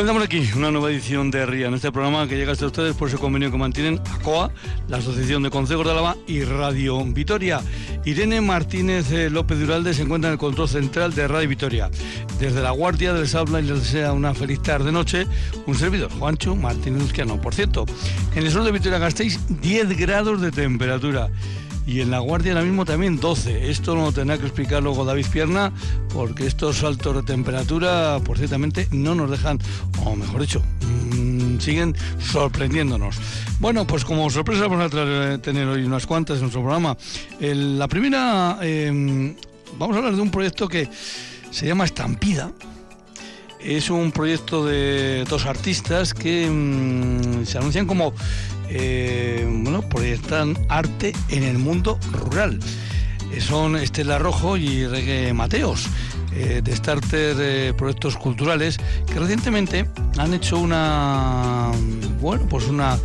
Comenzamos aquí una nueva edición de RIA, en este programa que llega hasta ustedes por ese convenio que mantienen ACOA, la Asociación de Consejos de Álava y Radio Vitoria. Irene Martínez eh, López Duralde se encuentra en el control central de Radio Vitoria. Desde la Guardia les habla y les desea una feliz tarde-noche un servidor, Juancho Martínez Uzquiano. Por cierto, en el sur de Vitoria gastéis 10 grados de temperatura y en La Guardia ahora mismo también 12. Esto lo tendrá que explicar luego David Pierna, porque estos saltos de temperatura, por ciertamente, no nos dejan, o mejor dicho, mm, siguen sorprendiéndonos. Bueno, pues como sorpresa vamos a tener hoy unas cuantas en nuestro programa. la primera, em, vamos a hablar de un proyecto que se llama Estampida. Es un proyecto de dos artistas que mm, se anuncian como eh, bueno, proyectan arte en el mundo rural. Eh, son Estela Rojo y Regue Mateos. Eh, de Starter eh, Proyectos Culturales que recientemente han hecho una bueno pues una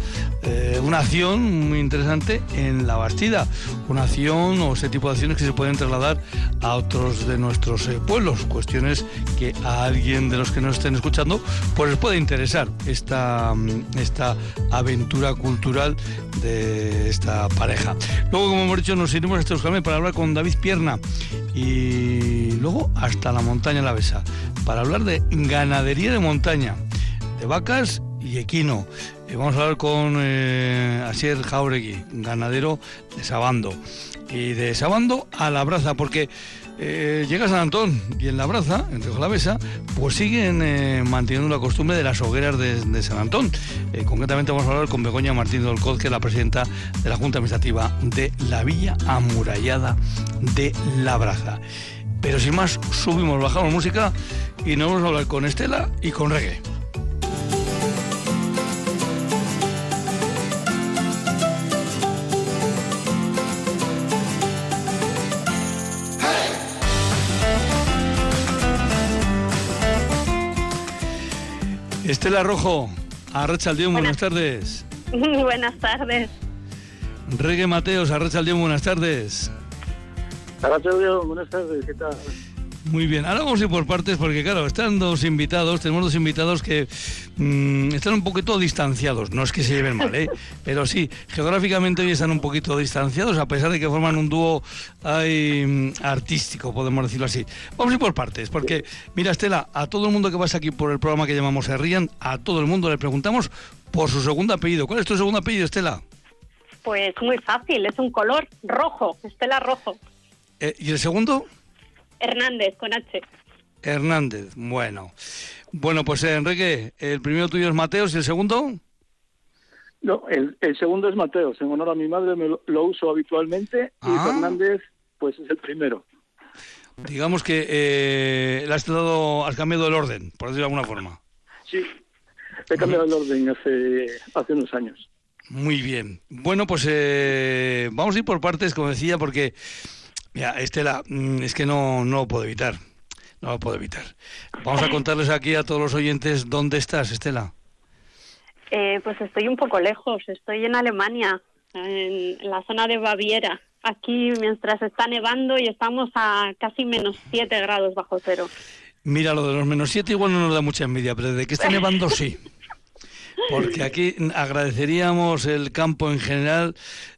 eh, una acción muy interesante en la Bastida. Una acción o ese tipo de acciones que se pueden trasladar a otros de nuestros pueblos. Cuestiones que a alguien de los que nos estén escuchando pues les puede interesar esta esta aventura cultural de esta pareja. Luego como hemos dicho nos iremos a este para hablar con David Pierna y luego hasta la montaña la besa para hablar de ganadería de montaña, de vacas y equino. Eh, vamos a hablar con eh, Asier Jauregui, ganadero de Sabando. Y de Sabando a la braza, porque eh, llega San Antón y en la braza, en Río Besa, pues siguen eh, manteniendo la costumbre de las hogueras de, San Antón. concretamente vamos a hablar con Begoña Martín Dolcoz, que es la presidenta de la Junta Administrativa de la Villa Amurallada de la Braza. Pero sin más, subimos, bajamos música y nos vamos a hablar con Estela y con Reggae. Estela Rojo, Arrachaldeón, buenas, buenas tardes. buenas tardes. Reggae Mateos, Arrachaldeón, buenas tardes buenas tardes, ¿qué tal? Muy bien, ahora vamos a ir por partes porque claro, están dos invitados, tenemos dos invitados que mm, están un poquito distanciados, no es que se lleven mal, ¿eh? pero sí, geográficamente hoy están un poquito distanciados a pesar de que forman un dúo mm, artístico, podemos decirlo así. Vamos a ir por partes, porque mira Estela, a todo el mundo que pasa aquí por el programa que llamamos Se Rían, a todo el mundo le preguntamos por su segundo apellido. ¿Cuál es tu segundo apellido, Estela? Pues muy fácil, es un color rojo, Estela Rojo. Eh, ¿Y el segundo? Hernández, con H. Hernández, bueno. Bueno, pues eh, Enrique, el primero tuyo es Mateos y el segundo. No, el, segundo es Mateos. En honor a mi madre me lo, uso habitualmente y ah. Fernández, pues es el primero. Digamos que eh, has, dado, has cambiado el orden, por decirlo de alguna forma. Sí, he cambiado el orden hace, hace unos años. Muy bien. Bueno, pues eh, vamos a ir por partes, como decía, porque Mira, Estela, mm, es que no, no lo puedo evitar. No lo puedo evitar. Vamos a contarles aquí a todos los oyentes dónde estás, Estela. Eh, pues estoy un poco lejos. Estoy en Alemania, en, la zona de Baviera. Aquí mientras está nevando y estamos a casi menos 7 grados bajo cero. Mira, lo de los menos 7 igual no nos da mucha envidia, pero de que está nevando sí. Porque aquí agradeceríamos el campo en general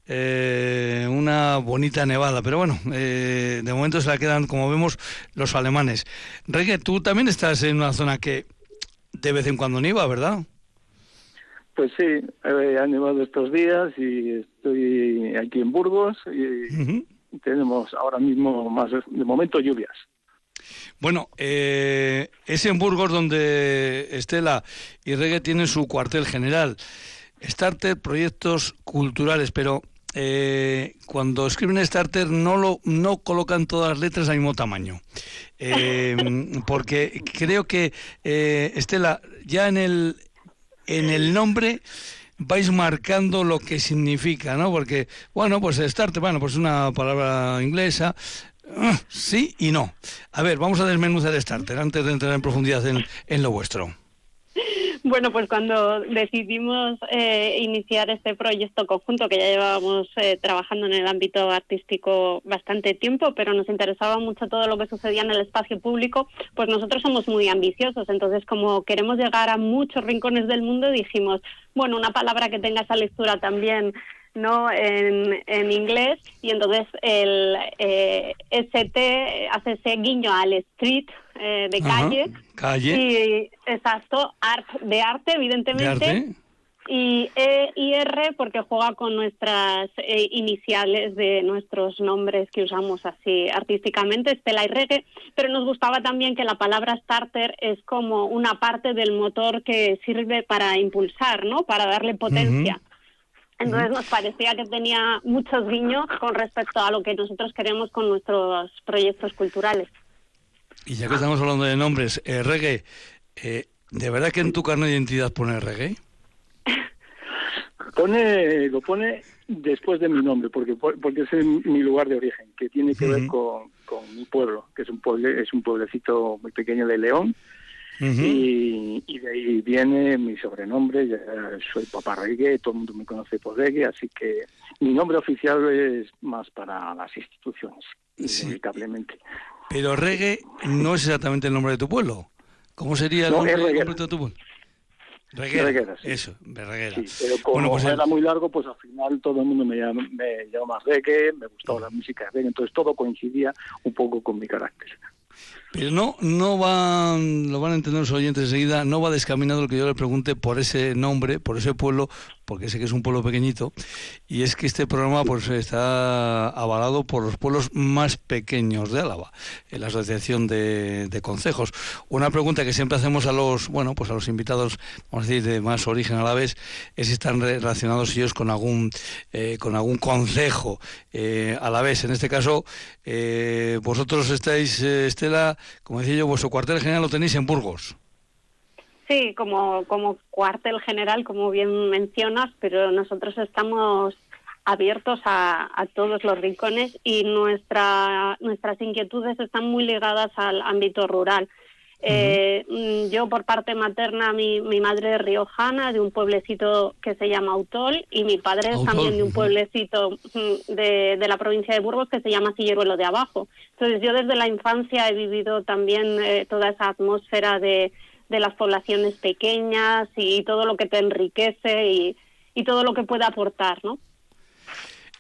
eh, una bonita nevada, pero bueno, eh, de momento se la quedan, como vemos, los alemanes. Regue, tú también estás en una zona que de vez en cuando nieva, ¿verdad? Pues sí, eh, ha nevado estos días y estoy aquí en Burgos y tenemos ahora mismo más de momento lluvias. Bueno, eh, es en Burgos donde Estela y Regue tienen su cuartel general. Starter Proyectos Culturales, pero eh, cuando escriben Starter no lo no colocan todas las letras al mismo tamaño. Eh, porque creo que, Estela, ya en el, en el nombre vais marcando lo que significa, ¿no? Porque, bueno, pues starter, bueno, pues una palabra inglesa, sí y no. A ver, vamos a desmenuzar Starter antes de entrar en profundidad en, lo vuestro. Bueno, pues cuando decidimos eh, iniciar este proyecto conjunto, que ya llevábamos eh, trabajando en el ámbito artístico bastante tiempo, pero nos interesaba mucho todo lo que sucedía en el espacio público, pues nosotros somos muy ambiciosos. Entonces, como queremos llegar a muchos rincones del mundo, dijimos, bueno, una palabra que tenga esa lectura también no en, en inglés y entonces el eh, ST hace ese guiño al street eh, de calle. Calle. Y, exacto, art de arte, evidentemente. Y E y R porque juega con nuestras eh, iniciales de nuestros nombres que usamos así artísticamente, Estela y Reggae, pero nos gustaba también que la palabra starter es como una parte del motor que sirve para impulsar, ¿no? Para darle potencia. Entonces nos parecía que tenía muchos guiños con respecto a lo que nosotros queremos con nuestros proyectos culturales. Y ya que estamos hablando de nombres, eh, reggae, eh, ¿de verdad que en tu carne de identidad pone reggae? Pone, lo pone después de mi nombre, porque porque es mi lugar de origen, que tiene que ver con, con, mi pueblo, que es un pueble, es un pueblecito muy pequeño de León, y, y, de ahí viene mi sobrenombre, ya soy papá reggae, todo el mundo me conoce por reggae, así que mi nombre oficial es más para las instituciones, inevitablemente. Pero reggae no es exactamente el nombre de tu pueblo. ¿Cómo sería el nombre completo de tu pueblo? Reguera, sí. Eso, reguera. Sí, pero como bueno, pues era el... muy largo, pues al final todo el mundo me llama, me llama reggae, me gustaba la música de reggae, entonces todo coincidía un poco con mi carácter. No, no van, lo van a entender los oyentes enseguida, no va descaminado lo que yo le pregunte por ese nombre, por ese pueblo, porque sé que es un pueblo pequeñito, y es que este programa pues está avalado por los pueblos más pequeños de Álava, en la Asociación de, de Concejos. Una pregunta que siempre hacemos a los, bueno, pues a los invitados, vamos a decir, de más origen alaves, es si están relacionados ellos con algún, eh, con algún concejo eh, alavés. En este caso, eh, vosotros estáis, Estela, como decía yo, vuestro cuartel general lo tenéis en Burgos. Sí, como, como cuartel general, como bien mencionas, pero nosotros estamos abiertos a, a, todos los rincones y nuestra, nuestras inquietudes están muy ligadas al ámbito rural. Eh, uh -huh. Yo por parte materna, mi, mi madre es riojana, de un pueblecito que se llama Autol, y mi padre es también de un pueblecito de, de, la provincia de Burgos que se llama Silleruelo de Abajo. Entonces yo desde la infancia he vivido también eh, toda esa atmósfera de, de las poblaciones pequeñas y todo lo que te enriquece y, y todo lo que puede aportar, ¿no?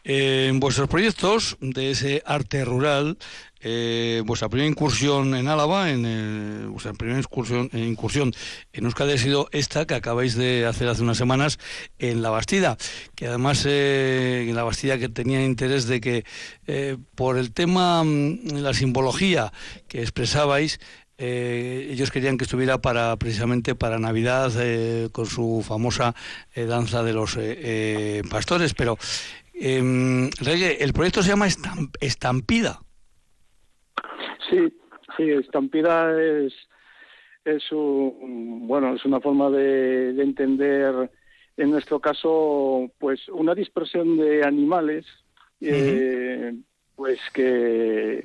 Eh, en vuestros proyectos de ese arte rural, eh, vuestra primera incursión en Álava, en el, vuestra primera incursión, eh, incursión en Euskadi ha sido esta que acabáis de hacer hace unas semanas en La Bastida, que además eh, en La Bastida que tenía interés de que eh, por el tema, mm, la simbología que expresabais, eh, ellos querían que estuviera para precisamente para Navidad eh, con su famosa eh, danza de los pastores, pero Reggae, el proyecto se llama Estampida. Sí, sí, Estampida es es un, bueno es una forma de, de entender en nuestro caso pues una dispersión de animales uh -huh. pues que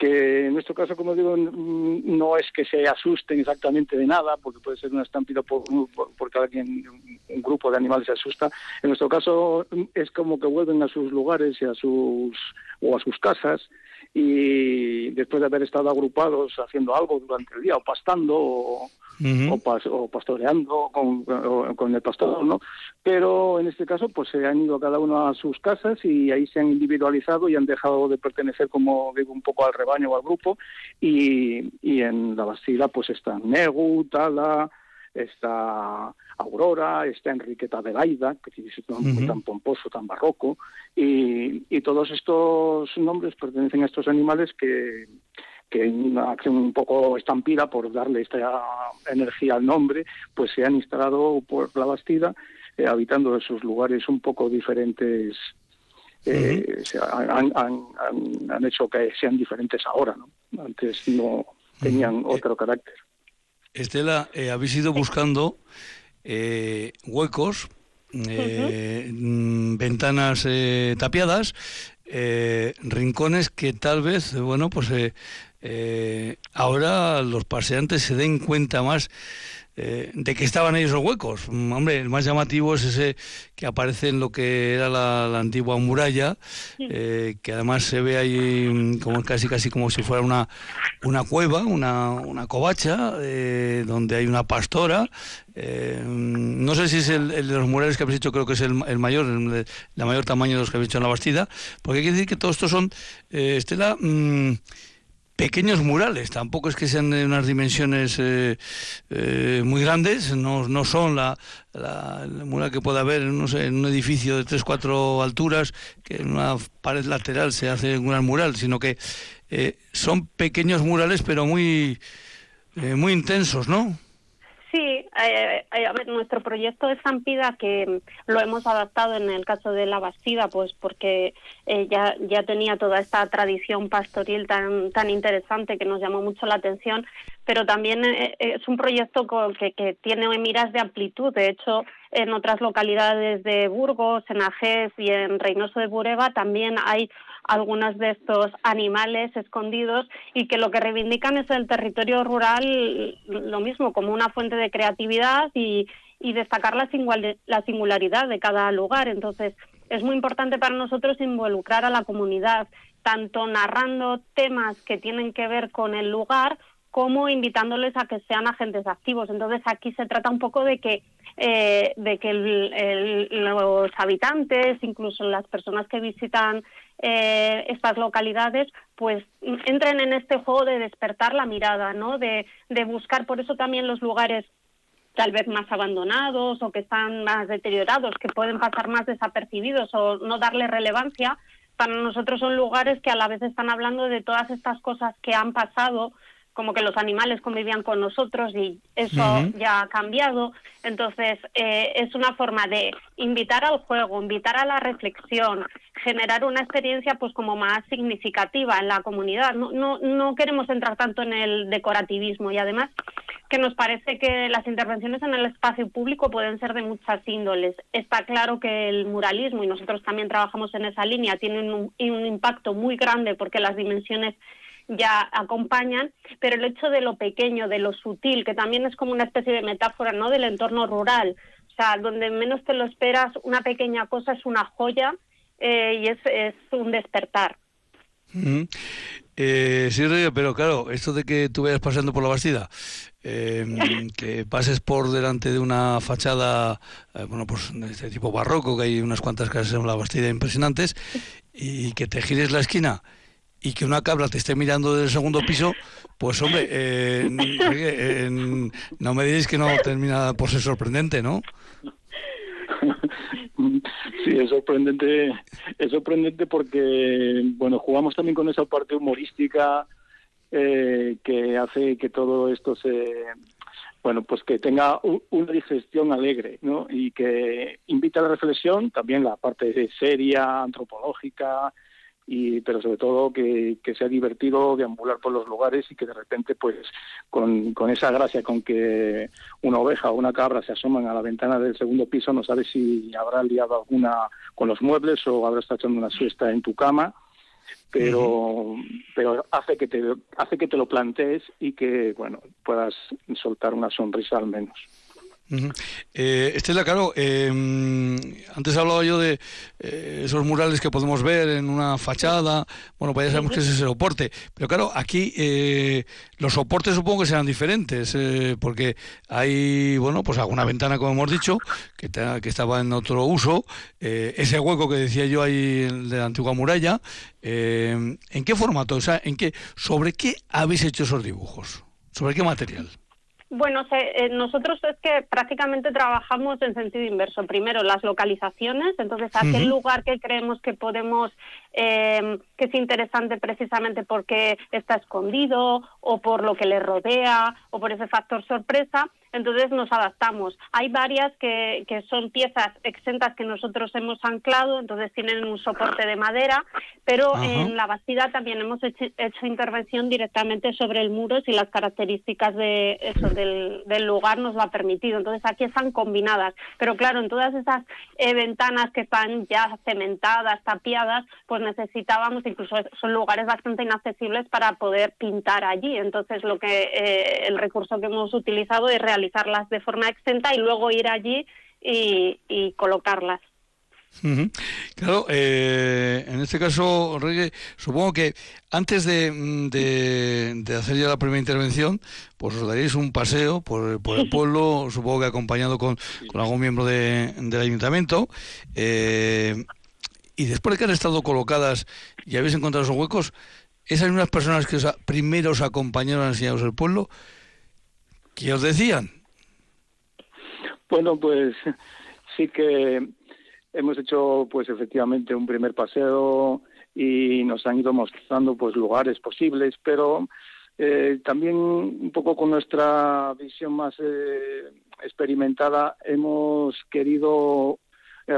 que en nuestro caso, como digo, no es que se asusten exactamente de nada, porque puede ser una estampida por, por, porque alguien, un grupo de animales se asusta. En nuestro caso es como que vuelven a sus lugares y a sus, o a sus casas y después de haber estado agrupados haciendo algo durante el día, o pastando, o, Uh -huh. o, pas, o, pastoreando con, o, con, el pastor, ¿no? Pero en este caso, pues se han ido cada uno a sus casas y ahí se han individualizado y han dejado de pertenecer, como digo, un poco al rebaño o al grupo. Y, y en la Bastida, pues están Negu, Tala, está Aurora, está Enriqueta de Laida, que es tan, uh -huh. tan pomposo, tan barroco, y, y todos estos nombres pertenecen a estos animales que que en una acción un poco estampida por darle esta energía al nombre, pues se han instalado por la Bastida, eh, habitando esos lugares un poco diferentes. Eh, uh -huh. se han, han, han, han, hecho que sean diferentes ahora, ¿no? Antes no tenían uh -huh. otro carácter. Estela, eh, habéis ido buscando eh, huecos, eh, uh -huh. ventanas tapiadas, rincones que tal vez, bueno, pues ahora los paseantes se den cuenta más eh, de qué estaban ellos los huecos. Mm, hombre, el más llamativo es ese que aparece en lo que era la, antigua muralla, eh, que además se ve ahí mm, como casi casi como si fuera una, una cueva, una, una covacha, eh, donde hay una pastora. Mm, no sé si es el, de los murales que habéis hecho, creo que es el, mayor, el, mayor tamaño de los que habéis hecho en la Bastida, porque hay que decir que todos estos son, Estela, pequeños murales, tampoco es que sean de unas dimensiones eh, eh, muy grandes, no, no son la, la, mural que pueda haber no sé, en un edificio de 3-4 alturas, que en una pared lateral se hace un mural, sino que eh, son pequeños murales pero muy, muy intensos, ¿no? Sí, eh, eh, a ver, nuestro proyecto de Zampida, que lo hemos adaptado en el caso de la Bastida, pues porque eh, ya, ya tenía toda esta tradición pastoril tan, tan interesante que nos llamó mucho la atención, pero también es un proyecto que, que tiene miras de amplitud. De hecho, en otras localidades de Burgos, en Ajez y en Reynoso de Bureba también hay algunos de estos animales escondidos y que lo que reivindican es el territorio rural, lo mismo, como una fuente de creatividad y, destacar la, la singularidad de cada lugar. Entonces, es muy importante para nosotros involucrar a la comunidad, tanto narrando temas que tienen que ver con el lugar, como invitándoles a que sean agentes activos. Entonces aquí se trata un poco de que eh, de que los habitantes, incluso las personas que visitan eh, estas localidades, pues entren en este juego de despertar la mirada, ¿no? De, de buscar, por eso también los lugares tal vez más abandonados o que están más deteriorados, que pueden pasar más desapercibidos o no darle relevancia, para nosotros son lugares que a la vez están hablando de todas estas cosas que han pasado como que los animales convivían con nosotros y eso ya ha cambiado. Entonces, eh, es una forma de invitar al juego, invitar a la reflexión, generar una experiencia pues como más significativa en la comunidad. No, no, no queremos entrar tanto en el decorativismo y además que nos parece que las intervenciones en el espacio público pueden ser de muchas índoles. Está claro que el muralismo, y nosotros también trabajamos en esa línea, tiene un, un impacto muy grande porque las dimensiones ya acompañan, pero el hecho de lo pequeño, de lo sutil, que también es como una especie de metáfora, ¿no? Del entorno rural, o sea, donde menos te lo esperas, una pequeña cosa es una joya eh, y es, es, un despertar. Eh, sí, pero claro, esto de que tú vayas pasando por la Bastida, em, que pases por delante de una fachada, eh, bueno, pues de este tipo barroco, que hay unas cuantas casas en la Bastida impresionantes, y que te gires la esquina y que una cabra te esté mirando del segundo piso, pues hombre, eh, no me diréis que no termina por ser sorprendente, ¿no? Sí, es sorprendente, es sorprendente porque, bueno, jugamos también con esa parte humorística eh, que hace que todo esto se, bueno, pues que tenga una digestión alegre, ¿no? Y que invita a la reflexión, también la parte seria, antropológica, y pero sobre todo que, que sea divertido deambular por los lugares y que de repente pues con, con, esa gracia con que una oveja o una cabra se asoman a la ventana del segundo piso no sabes si habrá liado alguna con los muebles o habrá estado echando una siesta en tu cama pero pero hace que te hace que te lo plantees y que bueno puedas soltar una sonrisa al menos eh, Estela, claro, em, antes hablaba yo de eh, esos murales que podemos ver en una fachada, bueno, pues ya sabemos que ese es el soporte, pero claro, aquí eh, los soportes supongo que serán diferentes, eh, porque hay, bueno, pues alguna ventana, como hemos dicho, que, que estaba en otro uso, ese hueco que decía yo ahí de la antigua muralla, ¿en qué formato? O sea, ¿en qué, ¿sobre qué habéis hecho esos dibujos? ¿Sobre qué material? Bueno, eh, nosotros es que prácticamente trabajamos en sentido inverso. Primero, las localizaciones, entonces aquel lugar que creemos que podemos, eh, que es interesante precisamente porque está escondido o por lo que le rodea o por ese factor sorpresa, entonces nos adaptamos. Hay varias que, que son piezas exentas que nosotros hemos anclado, entonces tienen un soporte de madera, pero en la Bastida también hemos hecho, intervención directamente sobre el muro si las características de eso, del, del, lugar nos lo ha permitido. Entonces aquí están combinadas, pero claro, en todas esas eh, ventanas que están ya cementadas, tapiadas, pues necesitábamos, incluso son lugares bastante inaccesibles para poder pintar allí. Entonces lo que eh, el recurso que hemos utilizado es realizarlas de forma exenta y luego ir allí y colocarlas. Claro, eh, en este caso, Reggae, supongo que antes mm, de, hacer ya la primera intervención, pues os daréis un paseo por, el pueblo, supongo que acompañado con, algún miembro del ayuntamiento. Eh, y después de que han estado colocadas y habéis encontrado esos huecos, esas mismas personas que os, primero os acompañaron a enseñaros el pueblo, ¿qué os decían? Bueno, pues sí que hemos hecho pues efectivamente un primer paseo y nos han ido mostrando pues lugares posibles, pero eh, también un poco con nuestra visión más eh, experimentada hemos querido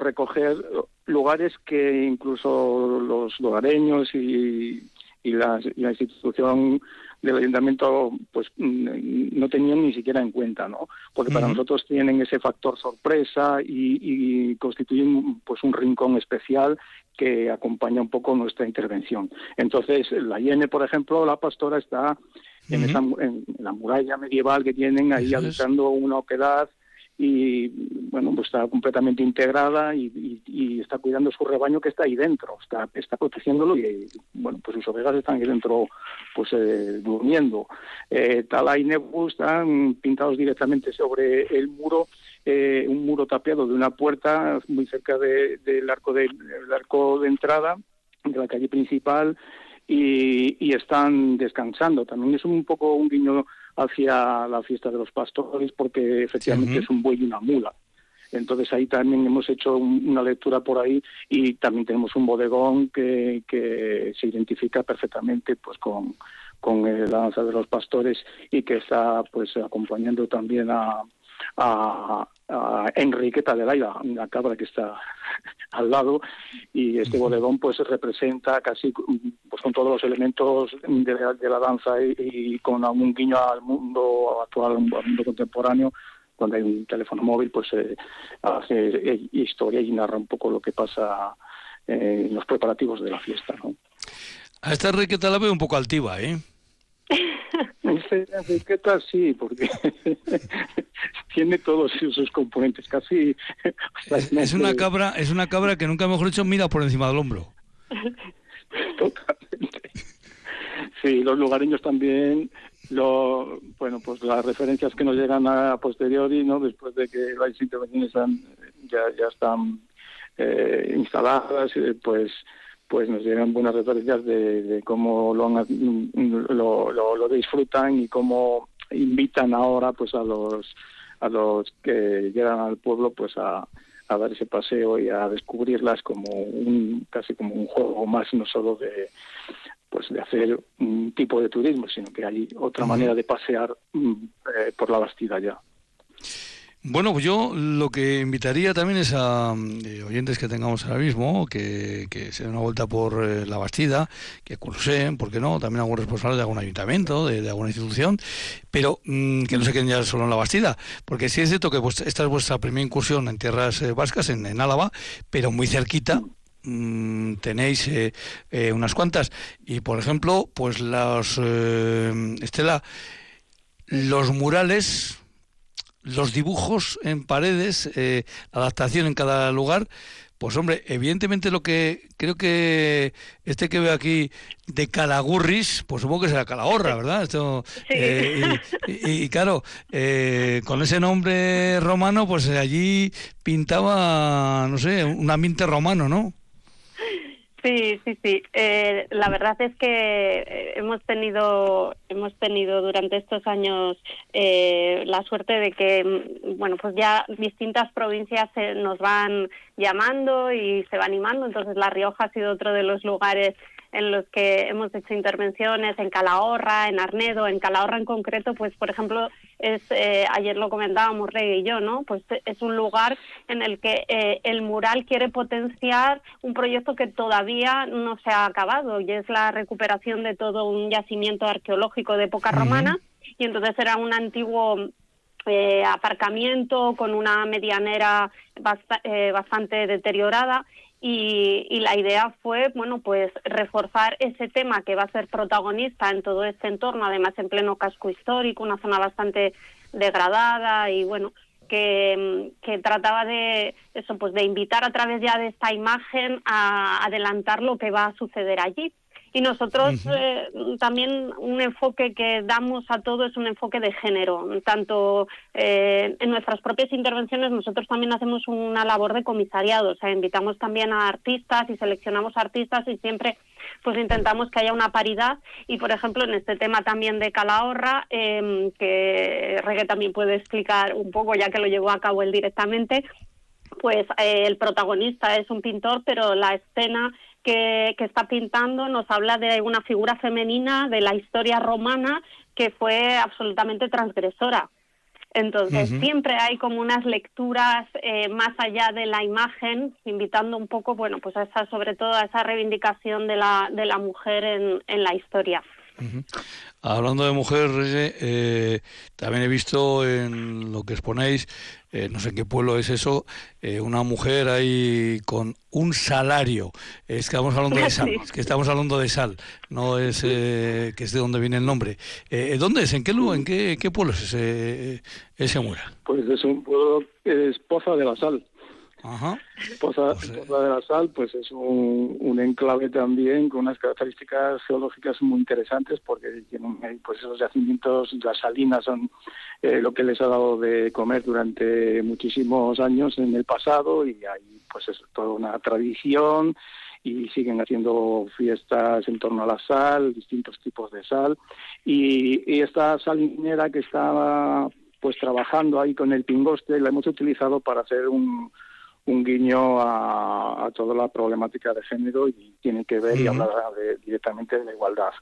recoger lugares que incluso los lugareños y, y, la institución del ayuntamiento pues mm, no tenían ni siquiera en cuenta, ¿no? Porque para nosotros tienen ese factor sorpresa y, constituyen pues un rincón especial que acompaña un poco nuestra intervención. Entonces, la Iene, por ejemplo, la pastora está en, esa, en la muralla medieval que tienen ahí habitando una oquedad y bueno pues está completamente integrada y, está cuidando su rebaño que está ahí dentro está está protegiéndolo y bueno pues sus ovejas están ahí dentro pues eh, durmiendo. Eh, Tala y Nebu están pintados directamente sobre el muro eh, un muro tapiado de una puerta muy cerca del arco de, del arco de entrada de la calle principal y, y están descansando. También es un poco un guiño hacia la fiesta de los pastores porque efectivamente es un buey y una mula. Entonces ahí también hemos hecho una lectura por ahí y también tenemos un bodegón que, que se identifica perfectamente pues con, con la danza de los pastores y que está pues acompañando también a, a, a Enriqueta de la una cabra que está al lado, y este bodegón pues representa casi pues con todos los elementos de, la danza y, con algún guiño al mundo actual, al mundo contemporáneo, cuando hay un teléfono móvil, pues eh, hace historia y narra un poco lo que pasa eh, en los preparativos de la fiesta. ¿no? A esta Enriqueta la veo un poco altiva, ¿eh? Enriqueta sí, porque tiene todos sus componentes, casi. Es, una cabra, es una cabra que nunca mejor dicho mira por encima del hombro. Totalmente. Sí, los lugareños también, lo, bueno, pues las referencias que nos llegan a posteriori, ¿no? Después de que las intervenciones ya, ya están eh, instaladas, eh, pues pues nos llegan buenas referencias de, cómo lo, lo, lo, disfrutan y cómo invitan ahora pues a los a los que llegan al pueblo pues a, a dar ese paseo y a descubrirlas como un casi como un juego más no solo de pues de hacer un tipo de turismo sino que hay otra manera de pasear mm, eh, por la Bastida ya bueno, pues yo lo que invitaría también es a eh, oyentes que tengamos ahora mismo, que, se den una vuelta por eh, la Bastida, que cursen, ¿por qué no? También algún responsable de algún ayuntamiento, de, alguna institución, pero mm, que no se queden ya solo en la Bastida, porque sí es cierto que esta es vuestra primera incursión en tierras eh, vascas, en, Álava, pero muy cerquita, mm, tenéis unas cuantas y por ejemplo pues los Estela los murales los dibujos en paredes, eh, adaptación en cada lugar, pues hombre, evidentemente lo que creo que este que veo aquí de Calagurris, pues supongo que será Calahorra, ¿verdad? Esto, eh, y, claro, eh, con ese nombre romano, pues allí pintaba, no sé, un ambiente romano, ¿no? Sí, sí, sí. Eh, la verdad es que eh, hemos tenido hemos tenido durante estos años eh, la suerte de que mm, bueno pues ya distintas provincias nos van llamando y se va animando. Entonces La Rioja ha sido otro de los lugares en los que hemos hecho intervenciones en Calahorra, en Arnedo, en Calahorra en concreto, pues por ejemplo, es eh, ayer lo comentábamos Rey y yo, ¿no? Pues es un lugar en el que eh, el mural quiere potenciar un proyecto que todavía no se ha acabado y es la recuperación de todo un yacimiento arqueológico de época romana y entonces era un antiguo eh, aparcamiento con una medianera bastante deteriorada y, la idea fue, bueno, pues reforzar ese tema que va a ser protagonista en todo este entorno, además en pleno casco histórico, una zona bastante degradada y bueno, que, que, trataba de eso, pues de invitar a través ya de esta imagen a adelantar lo que va a suceder allí. Y nosotros eh, también un enfoque que damos a todo es un enfoque de género. Tanto eh, en nuestras propias intervenciones nosotros también hacemos una labor de comisariado. O sea, invitamos también a artistas y seleccionamos artistas y siempre pues intentamos que haya una paridad. Y por ejemplo en este tema también de Calahorra, eh, que Regue también puede explicar un poco ya que lo llevó a cabo él directamente, pues eh, el protagonista es un pintor, pero la escena que, está pintando nos habla de una figura femenina de la historia romana que fue absolutamente transgresora. Entonces, siempre hay como unas lecturas eh, más allá de la imagen, invitando un poco, bueno, pues a esa, sobre todo a esa reivindicación de la, de la mujer en, en la historia. Hablando de mujer, eh, también he visto en lo que exponéis, eh, no sé en qué pueblo es eso, eh, una mujer ahí con un salario. Es que estamos hablando de sal, que estamos hablando de sal, no es que es de donde viene el nombre. ¿Dónde es? ¿En qué, en qué, qué pueblo es ese, ese? Pues es un pueblo, es Poza de la Sal. Ajá. Poza, pues, eh, de la Sal pues es un, un, enclave también con unas características geológicas muy interesantes porque tienen pues esos yacimientos, las salinas son eh, lo que les ha dado de comer durante muchísimos años en el pasado y ahí pues es toda una tradición y siguen haciendo fiestas en torno a la sal, distintos tipos de sal y, y esta salinera que estaba pues trabajando ahí con el pingoste la hemos utilizado para hacer un un guiño a, toda la problemática de género y tiene que ver y hablar directamente de la igualdad.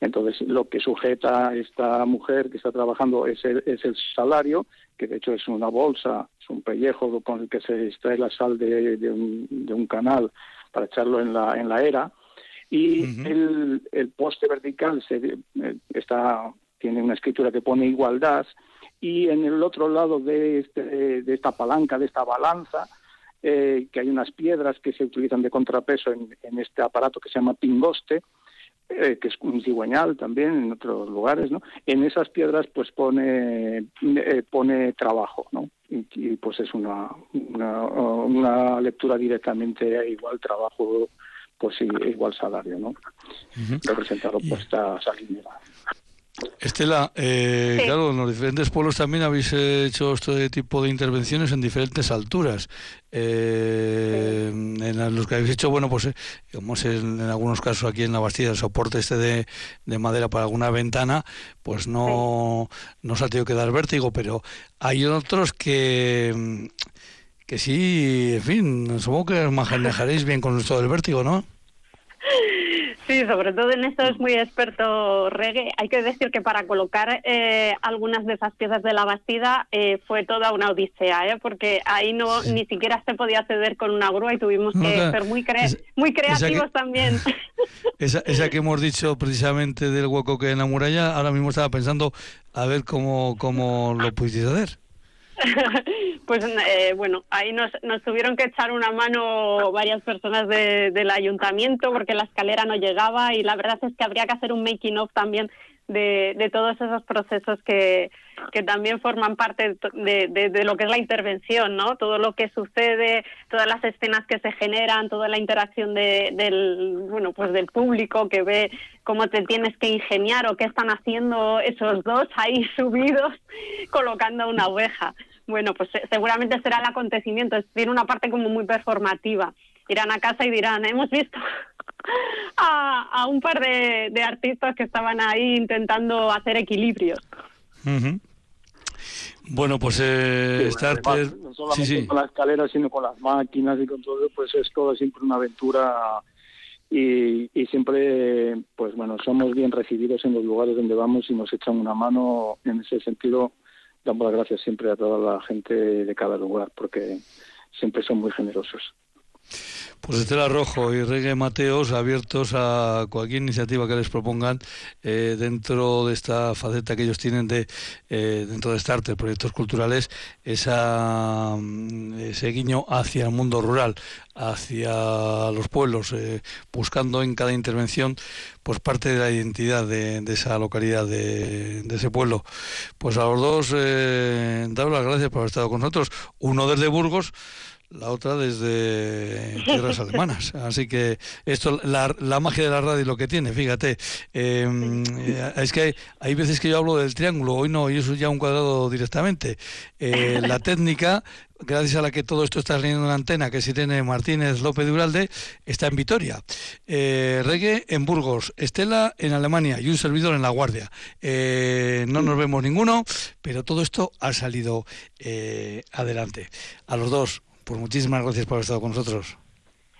Entonces, lo que sujeta a esta mujer que está trabajando es el, es el salario, que de hecho es una bolsa, es un pellejo con el que se extrae la sal de, un, de un, canal para echarlo en la, en la era. Y el, el, poste vertical se, está, tiene una escritura que pone igualdad y en el otro lado de, este, de esta palanca, de esta balanza, eh, que hay unas piedras que se utilizan de contrapeso en, este aparato que se llama pingoste, eh, que es un cigüeñal también en otros lugares, ¿no? En esas piedras pues pone eh, pone trabajo, ¿no? Y, pues es una, una, lectura directamente igual trabajo pues igual salario, ¿no? Representado por esta salinera. Estela, eh, claro, en los diferentes pueblos también habéis hecho este tipo de intervenciones en diferentes alturas. Eh, en los que habéis hecho, bueno, pues como eh, en, en, algunos casos aquí en la Bastilla, el soporte este de, de madera para alguna ventana, pues no, no se ha tenido que dar vértigo, pero hay otros que, que sí, en fin, supongo que os manejaréis bien con esto del vértigo, ¿no? Sí, sobre todo en esto es muy experto Reggae. Hay que decir que para colocar eh, algunas de esas piezas de la bastida eh, fue toda una odisea, ¿eh? porque ahí no ni siquiera se podía acceder con una grúa y tuvimos que ser muy, muy creativos también. Esa, esa, que hemos dicho precisamente del hueco que en la muralla, ahora mismo estaba pensando a ver cómo, cómo lo pudiste hacer. pues eh, bueno, ahí nos, nos tuvieron que echar una mano varias personas del ayuntamiento porque la escalera no llegaba y la verdad es que habría que hacer un making of también de, de todos esos procesos que, que también forman parte de, de, lo que es la intervención, ¿no? Todo lo que sucede, todas las escenas que se generan, toda la interacción de, del, bueno, pues del público que ve cómo te tienes que ingeniar o qué están haciendo esos dos ahí subidos colocando una oveja. Bueno, pues seguramente será el acontecimiento, tiene una parte como muy performativa. Irán a casa y dirán, hemos visto a, un par de, artistas que estaban ahí intentando hacer equilibrios. Bueno, pues eh, no solamente con la escalera, sino con las máquinas y con todo, pues es todo siempre una aventura y, y, siempre, pues bueno, somos bien recibidos en los lugares donde vamos y nos echan una mano. En ese sentido, damos las gracias siempre a toda la gente de cada lugar porque siempre son muy generosos. Pues Estela Rojo y Regue Mateos abiertos a cualquier iniciativa que les propongan eh, dentro de esta faceta que ellos tienen de eh, dentro de Starter, proyectos culturales, esa, mm, ese guiño hacia el mundo rural, hacia los pueblos, eh, buscando en cada intervención pues parte de la identidad de, esa localidad, de, ese pueblo. Pues a los dos, eh, las gracias por haber estado con nosotros. Uno desde Burgos, la otra desde tierras alemanas. Así que esto, la, la, magia de la radio lo que tiene, fíjate. Em, eh, es que hay, veces que yo hablo del triángulo, hoy no, y eso ya un cuadrado directamente. Eh, la técnica, gracias a la que todo esto está saliendo en la antena, que es Irene Martínez López Duralde, está en Vitoria. Eh, Reggae en Burgos, Estela en Alemania y un servidor en La Guardia. Eh, no nos vemos ninguno, pero todo esto ha salido adelante. A los dos, pues muchísimas gracias por haber estado con nosotros.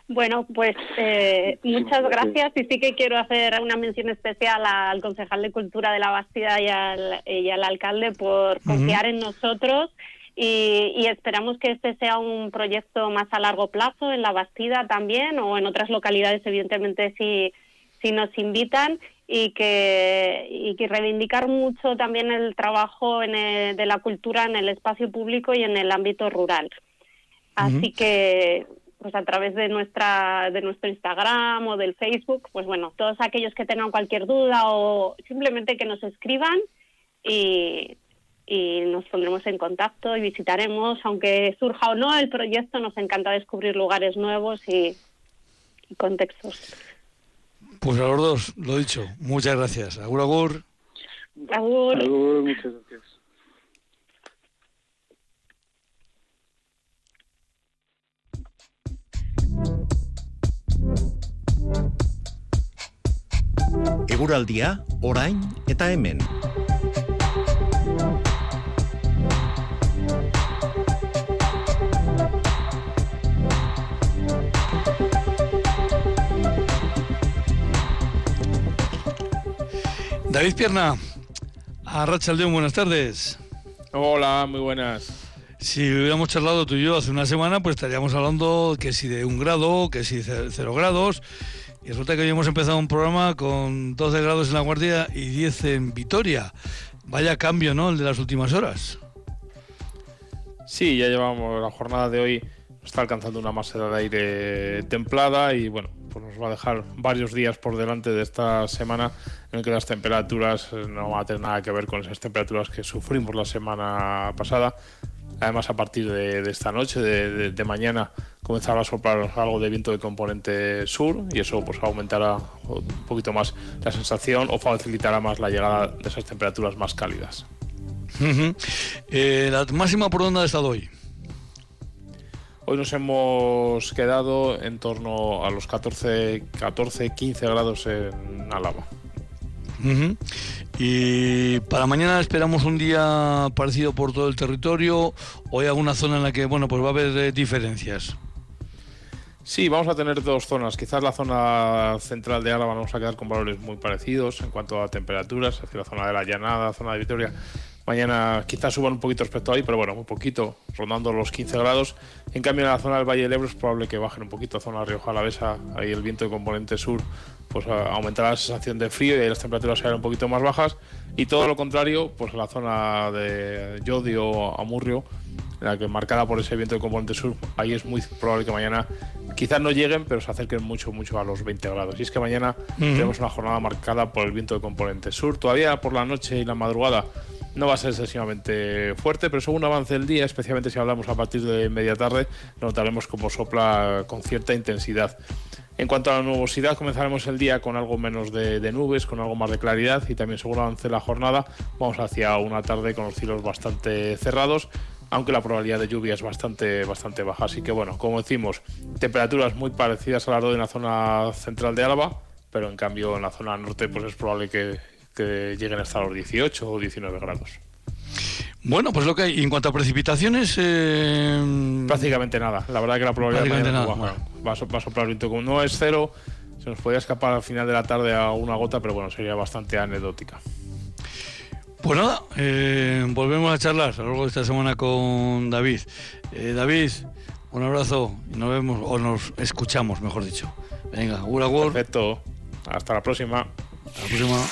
Bueno, pues eh, muchas gracias y sí que quiero hacer una mención especial al concejal de Cultura de la Bastida y al, y al alcalde por confiar en nosotros y, esperamos que este sea un proyecto más a largo plazo en la Bastida también o en otras localidades, evidentemente, si, si nos invitan y que, y que reivindicar mucho también el trabajo en de la cultura en el espacio público y en el ámbito rural. Así que pues a través de nuestra de nuestro Instagram o del Facebook, pues bueno, todos aquellos que tengan cualquier duda o simplemente que nos escriban y, y nos pondremos en contacto y visitaremos, aunque surja o no el proyecto, nos encanta descubrir lugares nuevos y, contextos. Pues a los dos, lo dicho, muchas gracias. Agur, agur. Agur. agur muchas gracias. Eguraldia, orain eta hemen. David Pierna, a Rachaldeón, buenas tardes. Hola, muy buenas. Si hubiéramos charlado tú y yo hace una semana, pues estaríamos hablando que si de un grado, que si cero grados. Y resulta que hoy hemos empezado un programa con 12 grados en La Guardia y 10 en Vitoria. Vaya cambio, ¿no? El de las últimas horas. Sí, ya llevamos la jornada de hoy, está alcanzando una masa de aire templada y bueno, pues nos va a dejar varios días por delante de esta semana en el que las temperaturas no van a tener nada que ver con esas temperaturas que sufrimos la semana pasada. Además, a partir de, esta noche, de, mañana, comenzará a soplar algo de viento de componente sur y eso pues aumentará un poquito más la sensación o facilitará más la llegada de esas temperaturas más cálidas. Eh, ¿La máxima por dónde ha estado hoy? Hoy nos hemos quedado en torno a los 14, 14 15 grados en Álava. Y para mañana esperamos un día parecido por todo el territorio o hay alguna zona en la que bueno pues va a haber eh, diferencias. Sí, vamos a tener dos zonas. Quizás la zona central de Álava vamos a quedar con valores muy parecidos en cuanto a temperaturas, hacia la zona de la Llanada, zona de Vitoria. Mañana quizás suban un poquito respecto a ahí, pero bueno, muy poquito, rondando los 15 grados. En cambio, en la zona del Valle del Ebro es probable que bajen un poquito, zona Rioja Alavesa, ahí el viento de componente sur pues aumentará la sensación de frío y ahí las temperaturas serán un poquito más bajas. Y todo lo contrario, pues la zona de Yodio, Amurrio, la que marcada por ese viento de componente sur, ahí es muy probable que mañana quizás no lleguen, pero se acerquen mucho, mucho a los 20 grados. Y es que mañana tenemos una jornada marcada por el viento de componente sur. Todavía por la noche y la madrugada no va a ser excesivamente fuerte, pero según avance el día, especialmente si hablamos a partir de media tarde, notaremos como sopla con cierta intensidad. En cuanto a la nubosidad, comenzaremos el día con algo menos de, nubes, con algo más de claridad y también según avance la jornada vamos hacia una tarde con los cielos bastante cerrados, aunque la probabilidad de lluvia es bastante, bastante baja. Así que bueno, como decimos, temperaturas muy parecidas a las de la zona central de Álava, pero en cambio en la zona norte pues es probable que, que lleguen hasta los 18 o 19 grados. Bueno, pues lo que hay. en cuanto a precipitaciones. Eh... Prácticamente nada. La verdad que la probabilidad de nada, va, a soplar viento como no es cero. Se nos podría escapar al final de la tarde a una gota, pero bueno, sería bastante anecdótica. Pues nada, eh, volvemos a charlar a lo largo de esta semana con David. Eh, David, Un abrazo y nos vemos, o nos escuchamos, mejor dicho. Venga, Ura World. Perfecto. Hasta la próxima. Hasta la próxima.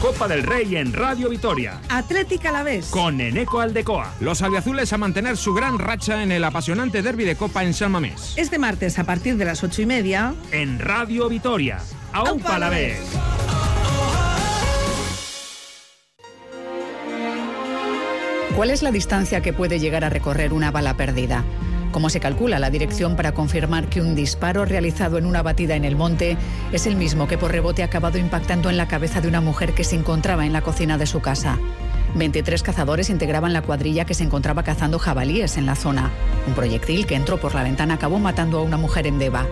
Copa del Rey en Radio Vitoria. Atlética a la vez. Con Eneco Aldecoa. Los albiazules a mantener su gran racha en el apasionante derby de Copa en San Mamés. Este martes a partir de las ocho y media. En Radio Vitoria. ¡Aupa a la vez! ¿Cuál es la distancia que puede llegar a recorrer una bala perdida? ¿Cómo se calcula la dirección para confirmar que un disparo realizado en una batida en el monte es el mismo que por rebote ha acabado impactando en la cabeza de una mujer que se encontraba en la cocina de su casa? 23 cazadores integraban la cuadrilla que se encontraba cazando jabalíes en la zona. Un proyectil que entró por la ventana acabó matando a una mujer en Deva.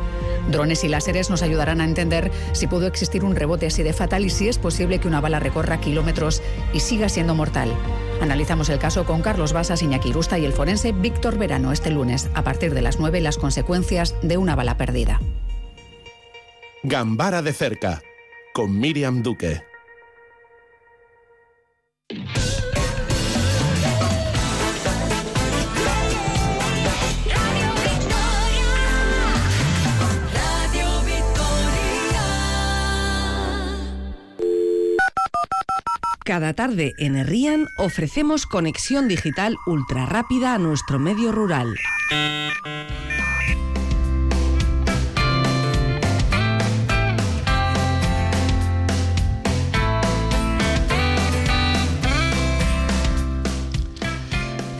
Drones y láseres nos ayudarán a entender si pudo existir un rebote así de fatal y si es posible que una bala recorra kilómetros y siga siendo mortal. Analizamos el caso con Carlos Basas, Iñaki Rusta y el forense Víctor Verano este lunes, a partir de las 9, las consecuencias de una bala perdida. Gambara de cerca, con Miriam Duque. Cada tarde en Herrían ofrecemos conexión digital ultra rápida a nuestro medio rural.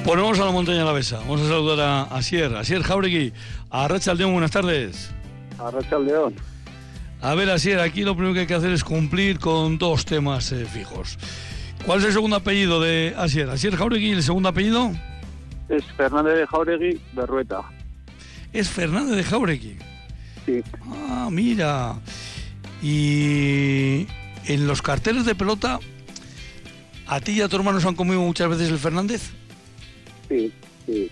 Ponemos a la montaña a la besa. Vamos a saludar a Asier. Asier Jauregui. A Racha León, buenas tardes. A Racha León. A ver, Asier, aquí lo primero que hay que hacer es cumplir con dos temas eh, fijos. ¿Cuál es el segundo apellido de Asier? Asier Jauregui, ¿el segundo apellido? Es Fernández de Jauregui Berrueta. Es Fernández de Jauregui. Sí. Ah, mira. Y en los carteles de pelota, ¿a ti y a tu hermano se han comido muchas veces el Fernández? Sí, sí.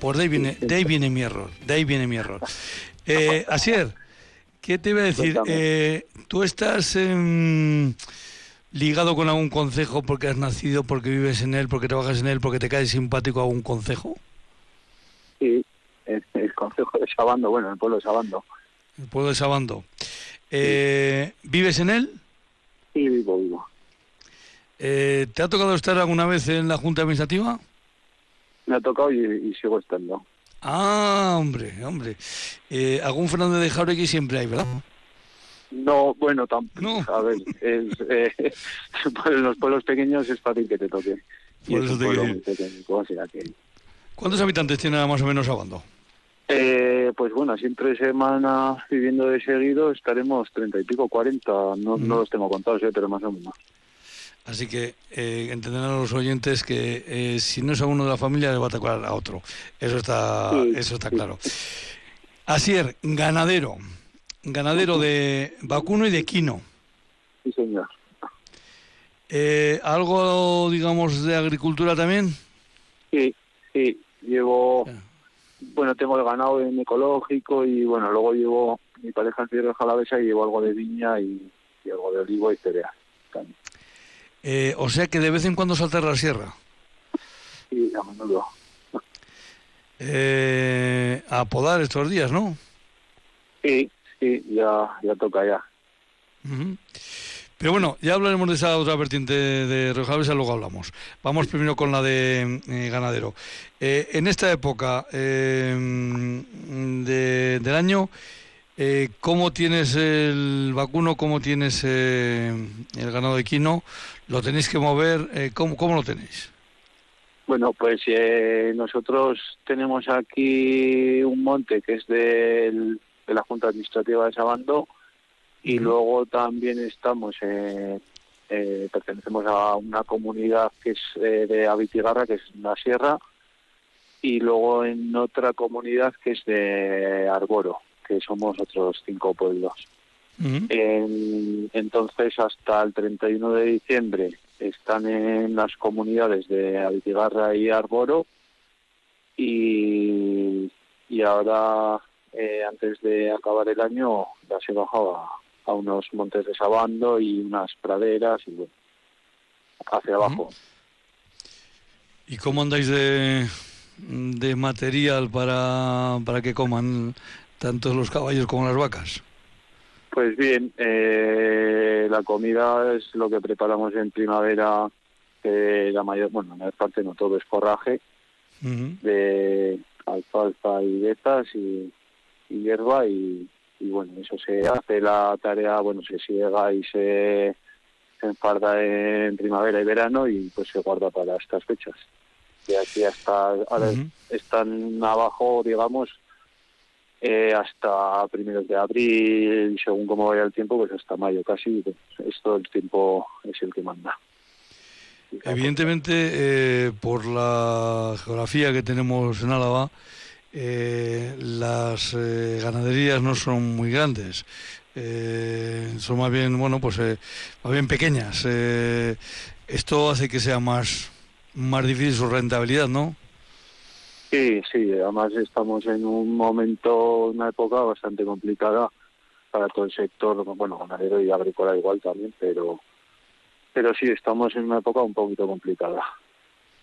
Pues de ahí viene, de ahí viene mi error, de ahí viene mi error. Eh, Asier, ¿qué te iba a decir? Eh, ¿Tú estás em, ligado con algún consejo porque has nacido, porque vives en él, porque trabajas en él, porque te cae simpático a algún consejo? Sí, el, el consejo de Sabando, bueno, el pueblo de Sabando. El pueblo de Sabando. Eh, ¿Vives en él? Sí, vivo, vivo. Eh, ¿Te ha tocado estar alguna vez en la Junta Administrativa? Me ha tocado y, y sigo estando. Ah, hombre, hombre. Eh, algún Fernández de Jauregui siempre hay, ¿verdad? No, bueno, tampoco. No. A ver, es, eh, en los pueblos pequeños es fácil que te toque. Y Por es eso te pueblo pequeño, que... ¿Cuántos habitantes tiene más o menos Sabando? Eh, pues bueno, así entre semana viviendo de seguido estaremos treinta y pico, cuarenta, no, Mm. no los tengo contados, eh, pero más o menos. Así que eh, entenderán los oyentes que eh, si no es a uno de la familia le va a tocar a otro. Eso está, Sí, eso está claro. Asier, ganadero. Ganadero de vacuno y de quino. Sí, señor. Eh, ¿Algo, digamos, de agricultura también? Sí, sí, llevo... Ya. Bueno, tengo el ganado en ecológico y bueno, luego llevo mi pareja en Tierra Jalavesa y llevo algo de viña y, y algo de olivo y cereal. también. Eh, o sea que de vez en cuando saltar la sierra. Sí, a menudo. Eh, a podar estos días, ¿no? Sí, sí, ya, ya toca ya. Pero bueno, ya hablaremos de esa otra vertiente de Rioja Alavesa, luego hablamos. Vamos primero con la de eh, ganadero. Eh, en esta época eh, de- del año, eh, ¿cómo tienes el vacuno? ¿Cómo tienes eh, el ganado de quino? ¿Lo tenéis que mover? Eh, ¿cómo, ¿Cómo lo tenéis? Bueno, pues eh, nosotros tenemos aquí un monte que es del- de la Junta Administrativa de Sabando y luego también estamos, eh, pertenecemos a una comunidad que es de Avitigarra, que es la Sierra, y luego en otra comunidad que es de Arboro, que somos otros cinco pueblos. En- entonces, hasta el 31 de diciembre están en las comunidades de Avitigarra y Arboro y, y ahora, eh, antes de acabar el año, ya se bajaba a unos montes de Sabando y unas praderas y bueno, hacia abajo. ¿Y cómo andáis de, de material para, para que coman tanto los caballos como las vacas? Pues bien, eh, la comida es lo que preparamos en primavera, la mayor, bueno, la mayor parte no todo es forraje, de alfalfa y vetas y, y hierba y, y, bueno, eso se hace la tarea, bueno, se siega y se, se enfarda en primavera y verano y pues se guarda para estas fechas. De aquí hasta, ahora están abajo, digamos, eh, hasta primeros de abril según cómo vaya el tiempo, pues hasta mayo casi, esto el tiempo es el que manda. Evidentemente, eh, por la geografía que tenemos en Álava, eh, las eh, ganaderías no son muy grandes. son más bien, bueno, pues más bien pequeñas. esto hace que sea más, más difícil su rentabilidad, ¿no? Sí, sí, además estamos en un momento, una época bastante complicada para todo el sector, bueno, ganadero y agrícola igual también, pero pero sí, estamos en una época un poquito complicada.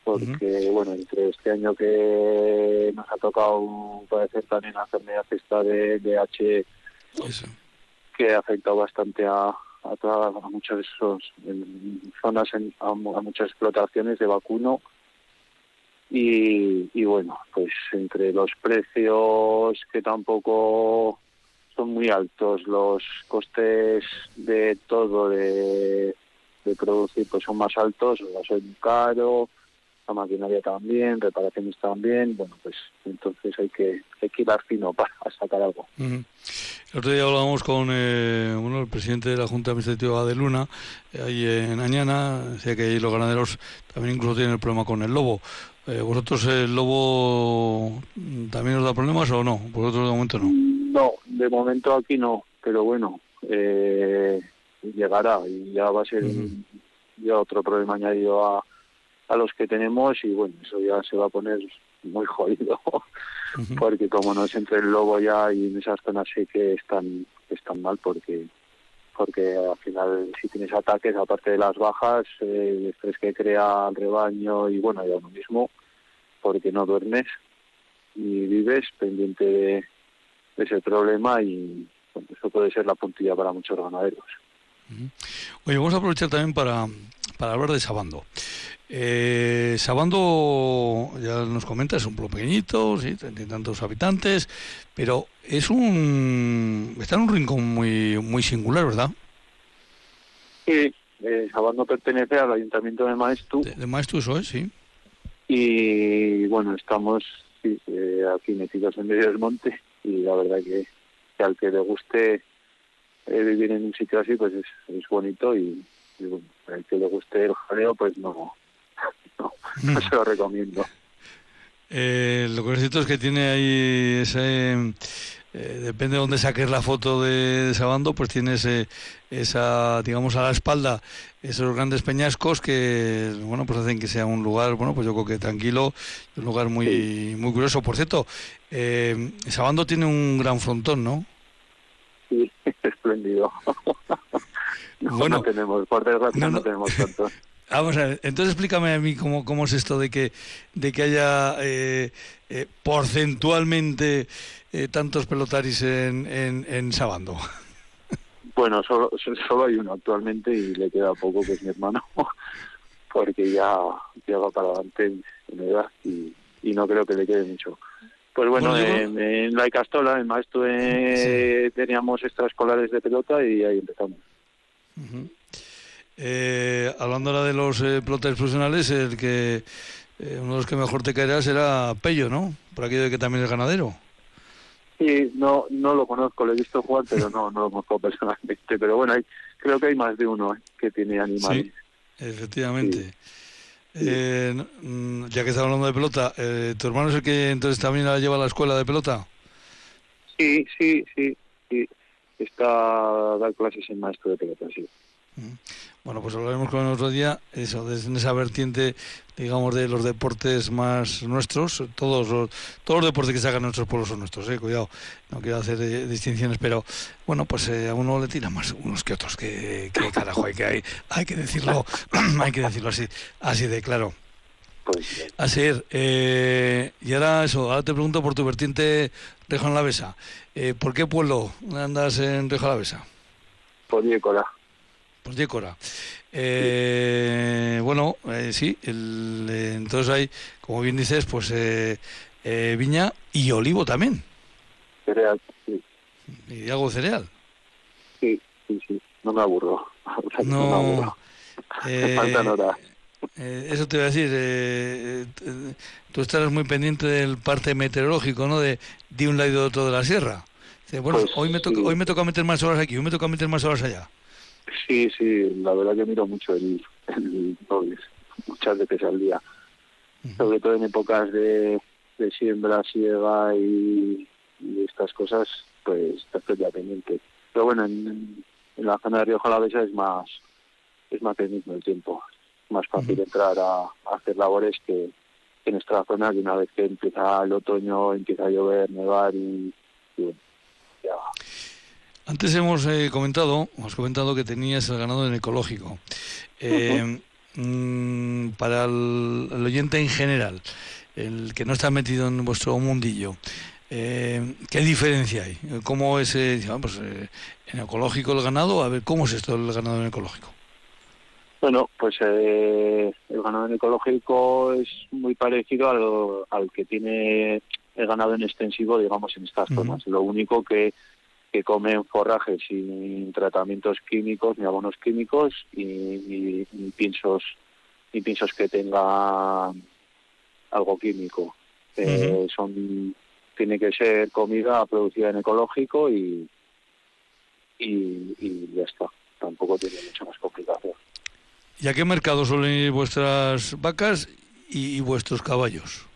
Porque, bueno, entre este año que nos ha tocado padecer también la enfermedad esta de, de H, que ha afectado bastante a, a, todas, a muchas zonas, a, muchas explotaciones de vacuno. Y, y bueno, pues entre los precios que tampoco son muy altos, los costes de todo, de producir pues son más altos, el gasoil caro, la maquinaria también, reparaciones también, bueno pues entonces hay que hay ir fino para sacar algo. El otro día hablábamos con eh, bueno, el presidente de la Junta Administrativa de Luna, eh, ahí en Añana, decía que los ganaderos también incluso tienen el problema con el lobo. Eh, ¿Vosotros el lobo también os da problemas o no? ¿Vosotros de momento no? No, de momento aquí no, pero bueno, eh, llegará y ya va a ser ya otro problema añadido a, a los que tenemos y bueno, eso ya se va a poner muy jodido porque como no es entre el lobo ya y en esas zonas sí que están, están mal porque porque al final si tienes ataques aparte de las bajas eh, el estrés que crea el rebaño y bueno ya uno mismo porque no duermes y vives pendiente de, ese problema y eso puede ser la puntilla para muchos ganaderos. Oye, vamos a aprovechar también para, para hablar de Sabando. Eh, Sabando, ya nos comenta, es un pueblo pequeñito, sí, tiene tantos habitantes, pero es un está en un rincón muy muy singular, ¿verdad? Sí, eh, Sabando pertenece al ayuntamiento de Maestu. De, Maestu, eso es, sí. Y bueno, estamos eh, aquí metidos en medio del monte y la verdad que al que le guste eh, vivir en un sitio así pues es, es bonito y, bueno, el que le guste el jaleo pues no, no, se lo recomiendo. Eh, lo que es cierto es que tiene ahí ese... Eh, depende de dónde saques la foto de, de Sabando, pues tienes esa, digamos, a la espalda esos grandes peñascos que, bueno, pues hacen que sea un lugar, bueno, pues yo creo que tranquilo, un lugar muy, muy curioso. Por cierto, eh, Sabando tiene un gran frontón, ¿no? Sí, espléndido. bueno, no tenemos, por desgracia no, tenemos tanto. Vamos a ver, entonces explícame a mí cómo, cómo es esto de que, de que haya eh, eh, porcentualmente eh, tantos pelotaris en, en, en Sabando. Bueno, solo, solo hay uno actualmente y le queda poco, que es mi hermano, porque ya, ya va para adelante en edad y, y no creo que le quede mucho. Pues bueno, en, la Icastola, en Maestro, eh, teníamos extraescolares de pelota y ahí empezamos. Eh, hablando ahora de los eh, pelotas profesionales, el que eh, uno de los que mejor te caerá será Pello, ¿no? Por aquí de que también es ganadero. Sí, no no lo conozco, lo he visto jugar, pero no no lo conozco personalmente. Pero bueno, hay, creo que hay más de uno que tiene animales. Sí, efectivamente. Eh, mm, ya que estamos hablando de pelota, eh, ¿tu hermano es el que entonces también la lleva a la escuela de pelota? Sí, sí, sí, sí. Está a dar clases en maestro de pelota, sí. Bueno, pues hablaremos con el otro día, eso, desde esa vertiente, digamos, de los deportes más nuestros, todos los, todos los deportes que en nuestros pueblos son nuestros, eh, cuidado, no quiero hacer eh, distinciones, pero bueno, pues eh, a uno le tira más unos que otros, que, que carajo, hay que, hay, hay que decirlo, hay que decirlo así, así de claro. Pues, Así es. Eh, y ahora eso, ahora te pregunto por tu vertiente Rejo Alavesa. Eh, ¿Por qué pueblo andas en Rejo Alavesa? por Yécora. Pues Yécora. Eh, bueno, eh, sí, el, eh, entonces hay, como bien dices, pues eh, viña y olivo también, Cereal, sí, y algo cereal. sí, sí, sí. No me aburro. No, me aburro. Me faltan horas. Eh, eso te iba a decir, eh, eh, tú estarás muy pendiente del parte meteorológico, ¿no? De, de un lado y de otro de la sierra. Bueno, Pues, hoy me toca, sí. hoy me toca meter más horas aquí, hoy me toca meter más horas allá. Sí, sí, la verdad que miro mucho el, el muchas veces al día. Sobre todo en épocas de, de siembra, siega y, y estas cosas, pues estás pendiente. Pero bueno, en, en la zona de Rioja Alavesa es más, es más mismo el tiempo. Es más fácil entrar a, a hacer labores que, que en nuestra zona, que una vez que empieza el otoño, empieza a llover, nevar y, y bueno, ya Antes hemos eh, comentado, hemos comentado que tenías el ganado en ecológico. Eh, mm, para el, el oyente en general, el que no está metido en vuestro mundillo, eh, ¿qué diferencia hay? ¿Cómo es eh, ah, pues, eh, en ecológico el ganado? A ver, ¿cómo es esto el ganado en ecológico? Bueno, pues eh, el ganado en ecológico es muy parecido al, al que tiene el ganado en extensivo, digamos, en estas zonas. Lo único que, que comen forrajes sin tratamientos químicos ni abonos químicos y ni, ni pinchos pinchos que tengan algo químico. Eh, Son tiene que ser comida producida en ecológico y y, y ya está. Tampoco tiene mucha más complicación. ¿Y a qué mercado suelen ir vuestras vacas y, y vuestros caballos?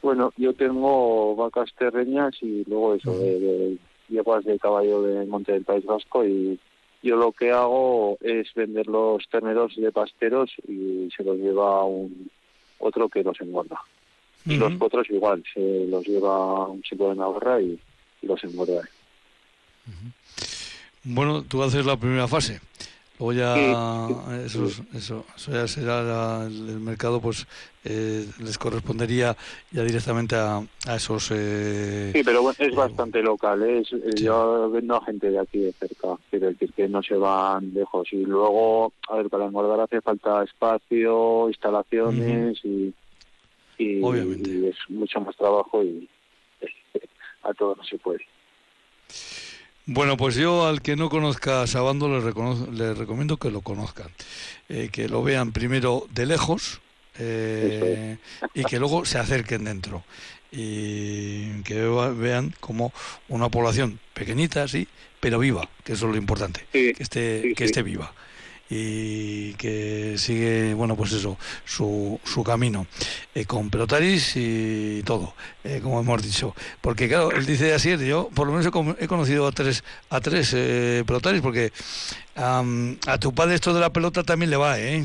Bueno, yo tengo vacas terreñas y luego eso, de, de yeguas de caballo de Monte del País Vasco y yo lo que hago es vender los terneros de pasteros y se los lleva un otro que los engorda. Y los potros igual, se los lleva un chico de Navarra y, y los engorda. Bueno, tú haces la primera fase. Luego ya Sí, eso, sí. eso, eso ya será la- el, mercado, pues eh, les correspondería ya directamente a, a esos. eh, Sí, pero bueno, es eh, bastante local. ¿eh? Es, eh, Sí. Yo vendo a gente de aquí de cerca, quiero decir que no se van lejos. Y luego, a ver, para engordar hace falta espacio, instalaciones y, y, Obviamente. y es mucho más trabajo y a todo no se puede. Bueno, pues yo al que no conozca Sabando le, recomiendo que lo conozcan, eh, que lo vean primero de lejos eh, y que luego se acerquen dentro. Y que vea- vean como una población pequeñita, sí, pero viva, que eso es lo importante, Sí, que esté, sí, que sí. esté viva y que sigue, bueno, pues eso, su, su camino, eh, con pelotaris y todo, eh, como hemos dicho. Porque claro, él dice así, yo por lo menos he, con- he conocido a tres, a tres eh, pelotaris, porque am, a tu padre esto de la pelota también le va, ¿eh?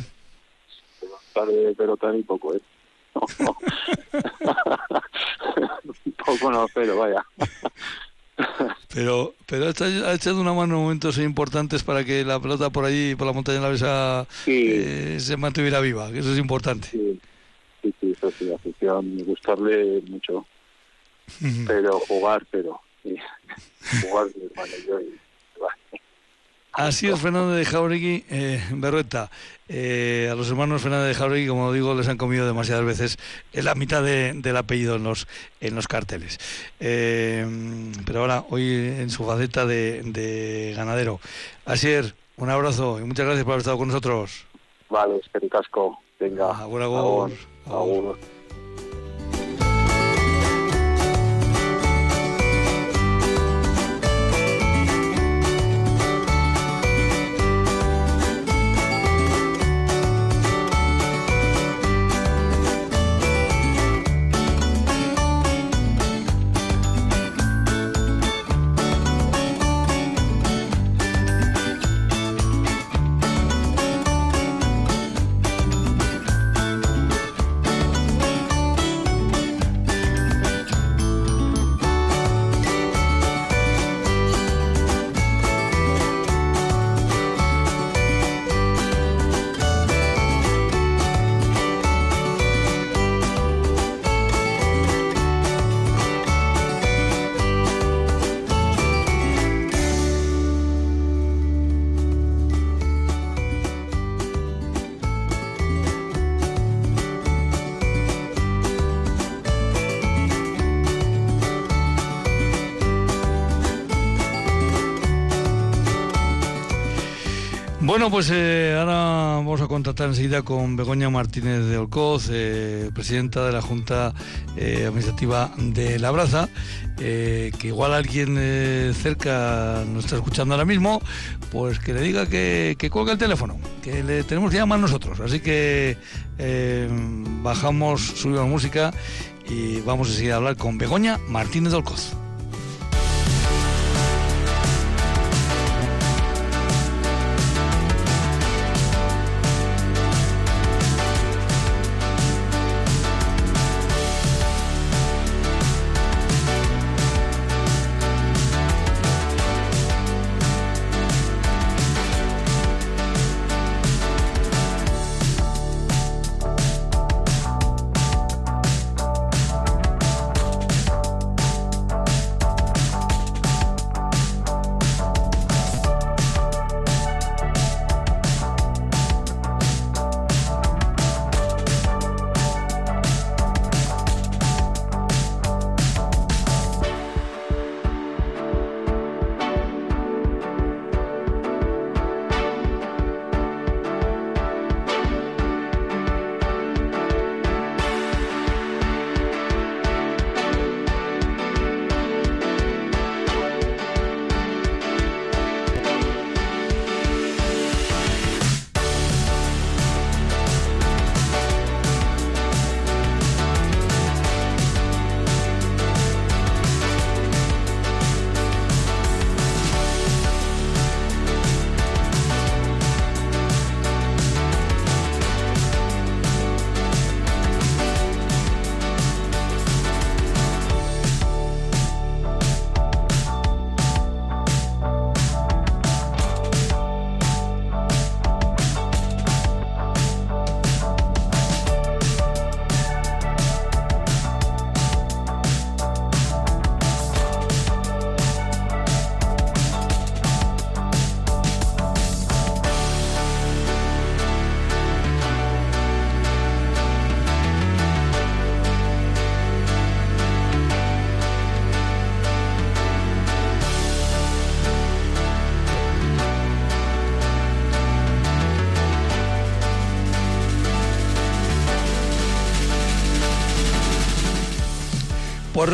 Tan y poco, ¿eh? poco no, pero vaya. Pero, pero ha echado- ha echado una mano en momentos importantes para que la pelota por allí, por la montaña de la Besa, Sí. eh, se mantuviera viva, que eso es importante. Sí, sí, sí, eso sí, afición, gustarle mucho. Pero jugar, pero sí, jugar hermano yo. y, Así es, Fernando de Jauregui, eh, Berrueta. Eh, a los hermanos Fernández de Jauregui, como digo, les han comido demasiadas veces la mitad de- del apellido en los, en los carteles. Eh, pero ahora, hoy en su faceta de, de ganadero. Asier, un abrazo y muchas gracias por haber estado con nosotros. Vale, es que casco. Venga. Agur, agur. Agur. Agur. Bueno, pues eh, ahora vamos a contactar enseguida con Begoña Martínez de Olcoz, eh, presidenta de la Junta eh, Administrativa de La Braza, que igual alguien cerca nos está escuchando ahora mismo, pues que le diga que, que el teléfono, que le tenemos que llamar nosotros. Así que bajamos, subimos música y vamos a seguir a hablar con Begoña Martínez de Olcoz.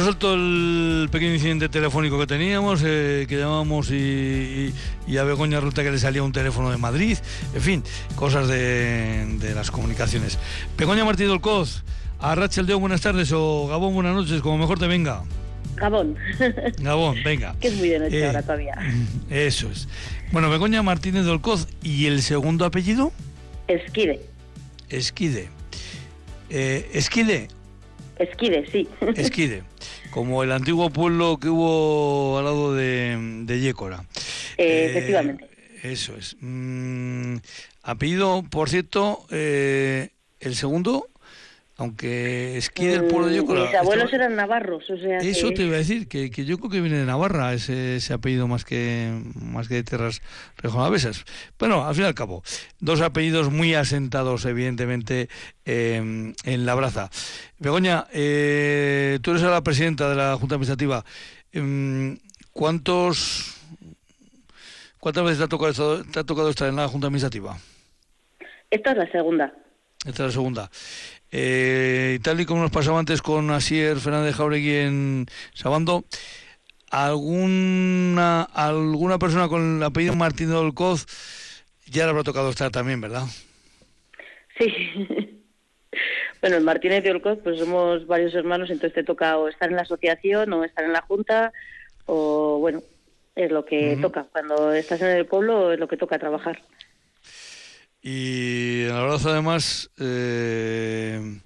Resuelto el pequeño incidente telefónico que teníamos, eh, que llamamos y, a Begoña resulta que le salía un teléfono de Madrid, en fin, cosas de, las comunicaciones. Begoña Martí del Coz, a Rachel Deo, buenas tardes, o Gabón, buenas noches, como mejor te venga. Gabón. Gabón, venga. que es muy de noche eh, ahora todavía. Eso es. Bueno, Begoña Martínez del Coz, ¿y el segundo apellido? Esquide. Esquide. Eh, Esquide. Esquide, sí. Esquide como el antiguo pueblo que hubo al lado de, de Yécora. Eh, efectivamente. Eso es. Mm, apellido, por cierto, eh, el segundo aunque esquí del pueblo de Yócora... Mis abuelos eran navarros, o sea Eso te iba a decir, que, que, yo creo que viene de Navarra ese, ese apellido más que más que de tierras regionalesas. Bueno, al fin y al cabo, dos apellidos muy asentados, evidentemente, em, en la braza. Begoña, eh, tú eres la presidenta de la Junta Administrativa. Em, ¿Cuántos... ¿Cuántas veces te ha, tocado, te ha tocado estar en la Junta Administrativa? Esta es la segunda. Esta es la segunda. Eh, tal y como nos pasaba antes con Asier Fernández Jauregui en Sabando, alguna alguna persona con el apellido Martín de Olcoz ya le habrá tocado estar también, ¿verdad? Sí. bueno, en Martínez de Olcoz pues somos varios hermanos, entonces te toca o estar en la asociación o estar en la junta o bueno, es lo que toca. Cuando estás en el pueblo es lo que toca trabajar. Y en abrazo además eh,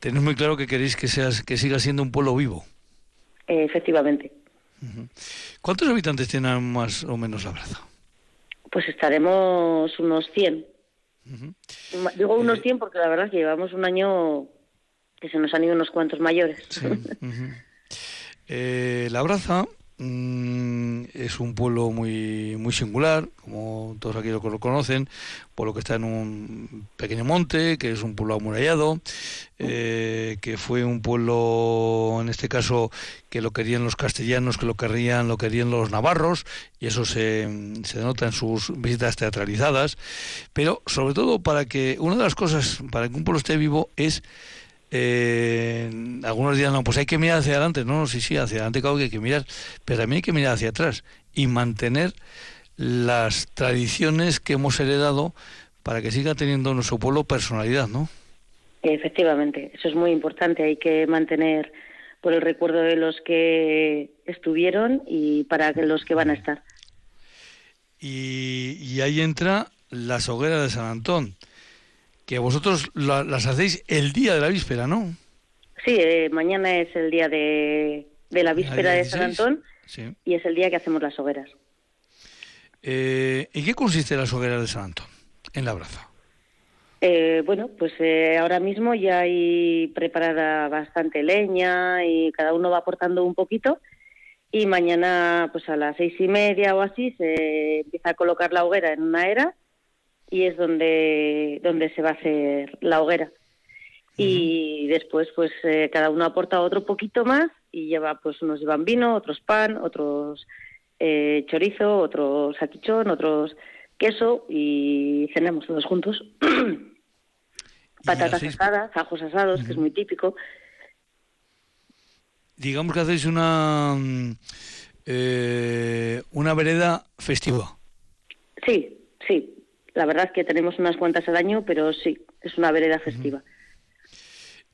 tenéis muy claro que queréis que, seas, que siga siendo un pueblo vivo. efectivamente. ¿Cuántos habitantes tiene más o menos la Braza? Pues estaremos unos 100. Digo unos 100 eh, porque la verdad es que llevamos un año que se nos han ido unos cuantos mayores. Eh, la Braza mm, es un pueblo muy, muy singular, como todos aquí lo conocen, por lo que está en un pequeño monte, que es un pueblo amurallado, eh, que fue un pueblo, en este caso, que lo querían los castellanos, que lo querían, lo querían los navarros, y eso se, se denota en sus visitas teatralizadas, pero sobre todo para que, una de las cosas, para que un pueblo esté vivo es eh, algunos dirán, no, pues hay que mirar hacia adelante. No, no, sí, sí, hacia adelante claro que hay que mirar, pero también hay que mirar hacia atrás y mantener las tradiciones que hemos heredado para que siga teniendo nuestro pueblo personalidad, ¿no? Efectivamente, eso es muy importante. Hay que mantener por el recuerdo de los que estuvieron y para los que van a estar. Y, y ahí entra las hogueras de San Antón que vosotros las hacéis el día de la víspera, ¿no? Sí, eh, mañana es el día de, la víspera de San Antón y es el día que hacemos las hogueras. Eh, ¿En qué consiste las hogueras de San Antón en la braza? Eh, bueno, pues ahora mismo ya hay preparada bastante leña y cada uno va aportando un poquito y mañana pues a las seis y media o así se empieza a colocar la hoguera en una era y es donde, donde se va a hacer la hoguera. Y después, pues eh, cada uno aporta otro poquito más y lleva, pues unos llevan vino, otros pan, otros eh, chorizo, otros saquichón, otros queso y cenamos todos juntos. Patatas asadas, ajos asados, que es muy típico. Digamos que hacéis una, mm, eh, una vereda festiva. Sí, sí, la verdad es que tenemos unas cuantas al año, pero sí, es una vereda festiva.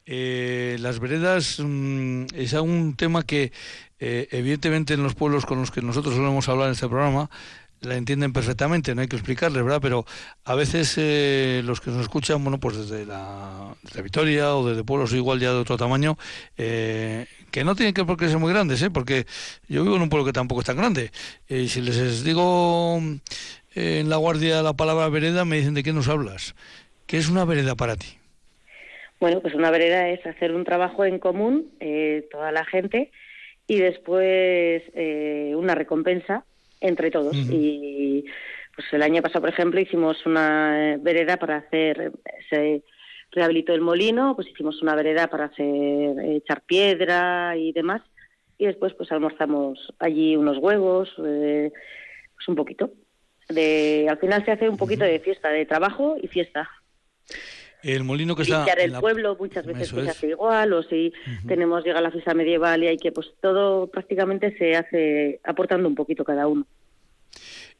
Eh, las veredas mm, es un tema que eh, evidentemente en los pueblos con los que nosotros solemos hablar en este programa la entienden perfectamente, no hay que explicarles, ¿verdad? Pero a veces eh, los que nos escuchan, bueno, pues desde la, desde Vitoria o desde pueblos igual ya de otro tamaño, que no tienen que por qué ser muy grandes, ¿eh? Porque yo vivo en un pueblo que tampoco es tan grande. Y si les digo en la guardia la palabra vereda, me dicen de qué nos hablas. ¿Qué es una vereda para ti? Bueno, pues una vereda es hacer un trabajo en común, eh, toda la gente, y después eh, una recompensa entre todos. Y pues el año pasado, por ejemplo, hicimos una vereda para hacer, se rehabilitó el molino, pues hicimos una vereda para hacer, echar piedra y demás. Y después pues almorzamos allí unos huevos, eh, pues un poquito de al final se hace un poquito de fiesta, de trabajo y fiesta. El molino que está en el pueblo muchas veces se hace igual o si tenemos llega la fiesta medieval y hay que pues todo prácticamente se hace aportando un poquito cada uno.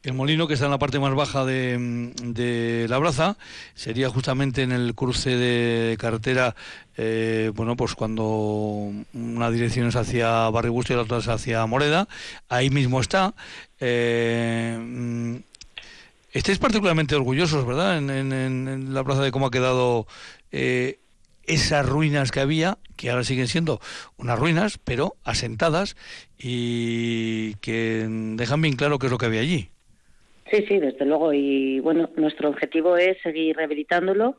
El molino que está en la parte más baja de, la braza sería justamente en el cruce de carretera, eh, bueno, pues cuando una dirección es hacia Barribusto y la otra es hacia Moreda, ahí mismo está. Eh, Estáis particularmente orgullosos, ¿verdad?, en, la plaza de cómo ha quedado eh, esas ruinas que había, que ahora siguen siendo unas ruinas, pero asentadas y que dejan bien claro qué es lo que había allí. Sí, sí, desde luego. Y bueno, nuestro objetivo es seguir rehabilitándolo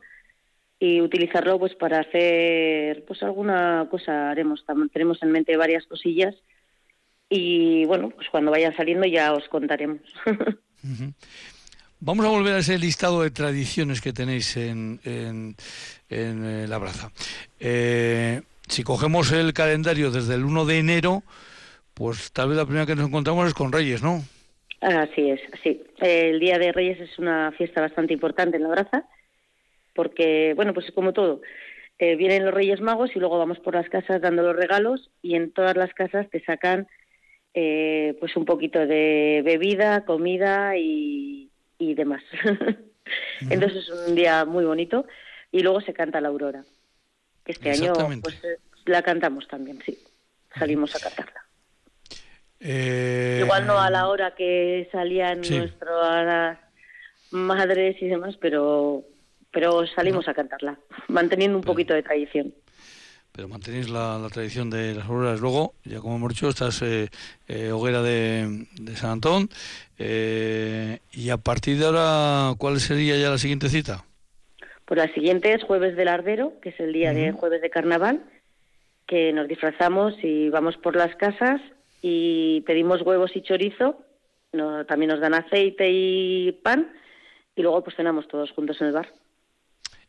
y utilizarlo pues para hacer pues alguna cosa haremos. Tenemos en mente varias cosillas y bueno, pues cuando vayan saliendo ya os contaremos. Vamos a volver a ese listado de tradiciones que tenéis en, en, eh, la braza. Eh, si cogemos el calendario desde el 1 de enero, pues tal vez la primera que nos encontramos es con Reyes, ¿no? Así es, sí. El Día de Reyes es una fiesta bastante importante en la braza, porque, bueno, pues es como todo. Eh, vienen los Reyes Magos y luego vamos por las casas dando los regalos y en todas las casas te sacan pues un poquito de bebida, comida y, y demás. Entonces es un día muy bonito y luego se canta la aurora. Este año pues, eh, la cantamos también, sí. Salimos a cantarla. Eh, Igual no a la hora que salían nuestras madres y demás, pero pero salimos a cantarla, manteniendo un poquito de tradición pero mantenéis la, tradición de las auroras. Luego, ya como hemos dicho, esta es eh, eh, hoguera de, San Antón. Eh, y a partir de ahora, ¿cuál sería ya la siguiente cita? Pues la siguiente es Jueves del Ardero, que es el día de Jueves de Carnaval, que nos disfrazamos y vamos por las casas y pedimos huevos y chorizo no, también nos dan aceite y pan y luego pues cenamos todos juntos en el bar.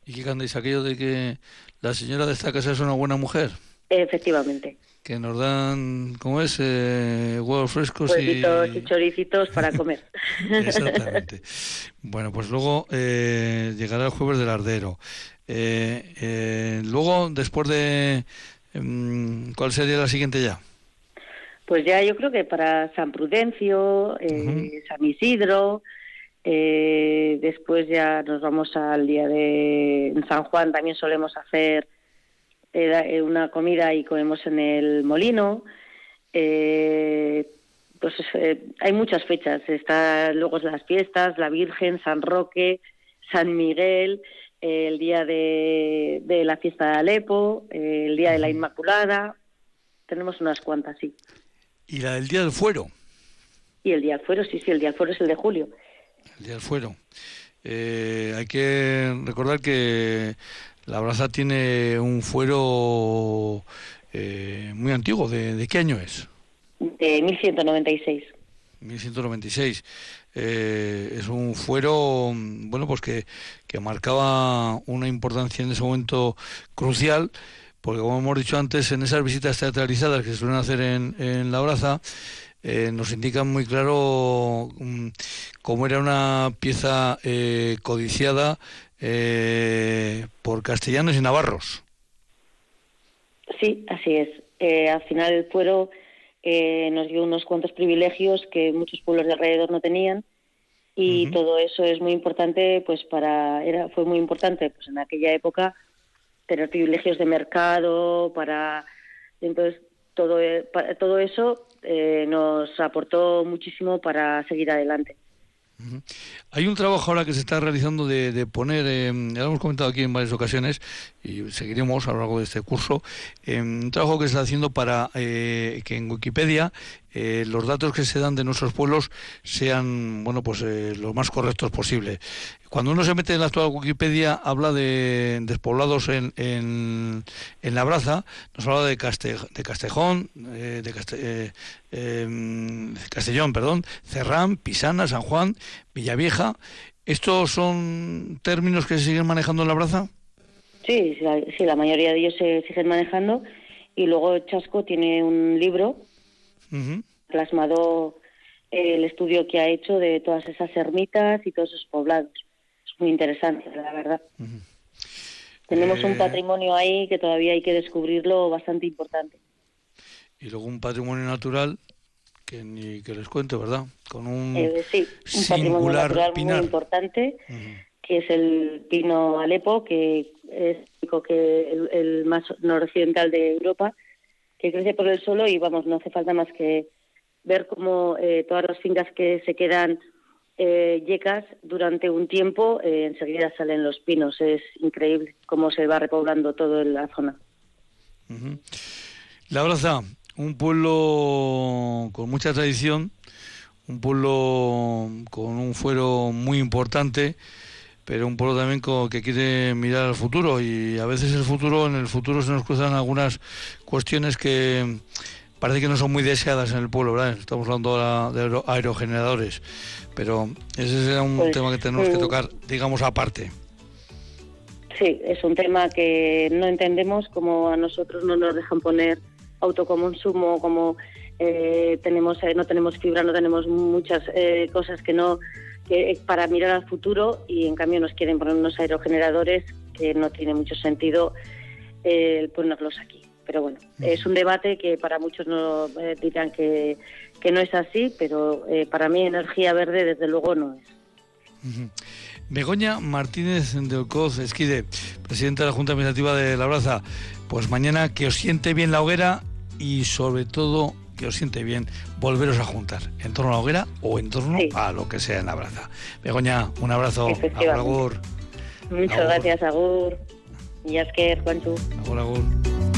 ¿Y qué cantáis aquello de que la señora de esta casa es una buena mujer? Efectivamente. Que nos dan, ¿cómo es? Eh, huevos frescos y... y choricitos para comer. Exactamente. Bueno, pues luego eh, llegará el jueves del ardero. Eh, eh, luego, después de... Em, ¿Cuál sería la siguiente ya? Pues ya yo creo que para San Prudencio, eh, San Isidro, eh, después ya nos vamos al día de en San Juan, también solemos hacer eh, una comida y comemos en el molino. pues hay muchas fechas, está luego las fiestas, la Virgen, San Roque, San Miguel, el día de, de la fiesta de Alepo, el día de la Inmaculada, tenemos unas cuantas, sí. ¿Y la del Día del Fuero? Y el Día del Fuero, sí, sí, el Día del Fuero es el de julio. El Día del Fuero. Eh, hay que recordar que la Braza tiene un fuero eh, muy antiguo. ¿De, qué año es? De 1196. 1196. Eh, es un fuero, bueno, pues que, que marcaba una importancia en ese momento crucial porque como hemos dicho antes, en esas visitas teatralizadas que se suelen hacer en, en La Braza, eh, nos indican muy claro mm, cómo era una pieza eh, codiciada eh, por castellanos y navarros. Sí, así es. al final el fuero nos dio unos cuantos privilegios que muchos pueblos de alrededor no tenían y todo eso es muy importante, pues para era fue muy importante, pues en aquella época tener privilegios de mercado, para entonces todo e, todo eso eh, nos aportó muchísimo para seguir adelante. Hay un trabajo ahora que se está realizando de, poner, eh, ya lo hemos comentado aquí en varias ocasiones y seguiremos a lo largo de este curso, eh, un trabajo que se está haciendo para eh, que en Wikipedia eh, los datos que se dan de nuestros pueblos sean bueno pues eh, los más correctos posible. Cuando uno se mete en la actual Wikipedia habla de despoblados en, en, en La Braza, nos habla de, de Castejón, eh, de em, Castellón, perdón, Cerrán, Pisana, San Juan, Villavieja. ¿Estos son términos que se siguen manejando en La Braza? Sí, sí, la mayoría de ellos se siguen manejando y luego Chasco tiene un libro plasmado el estudio que ha hecho de todas esas ermitas y todos esos poblados. Es muy interesante, la verdad. Tenemos un eh, patrimonio ahí que todavía hay que descubrirlo bastante importante. Y luego un patrimonio natural que ni que les cuento, ¿verdad? Con un, eh, sí, un patrimonio natural muy importante, que es el pino Alepo, que es que el, el más noroccidental de Europa que crece por el suelo y vamos, no hace falta más que ver cómo eh, todas las fincas que se quedan eh, yecas durante un tiempo, eh, enseguida salen los pinos. Es increíble cómo se va repoblando todo en la zona. La Braza, un pueblo con mucha tradición, un pueblo con un fuero muy importante pero un pueblo también que quiere mirar al futuro y a veces el futuro, en el futuro se nos cruzan algunas cuestiones que parece que no son muy deseadas en el pueblo, ¿verdad? Estamos hablando de aerogeneradores, pero ese será un pues, tema que tenemos que mm. tocar, digamos, aparte. Sí, es un tema que no entendemos, como a nosotros no nos dejan poner autoconsumo, como eh, tenemos, eh, no tenemos fibra, no tenemos muchas eh, cosas que no que para mirar al futuro y en cambio nos quieren poner unos aerogeneradores que no tiene mucho sentido eh, ponerlos aquí. Pero bueno, es un debate que para muchos no eh, dirán que, que, no es así, pero eh, para mí energía verde desde luego no es. Begoña Martínez de Ocoz Esquide, presidenta de la Junta Administrativa de La Braza, pues mañana que os siente bien la hoguera y sobre todo que os siente bien volveros a juntar en torno a la hoguera o en torno a lo que sea en la braza. Begoña, un abrazo. Agur, Muchas gracias, Agur. Y Asker, Juanchu. Agur, Agur.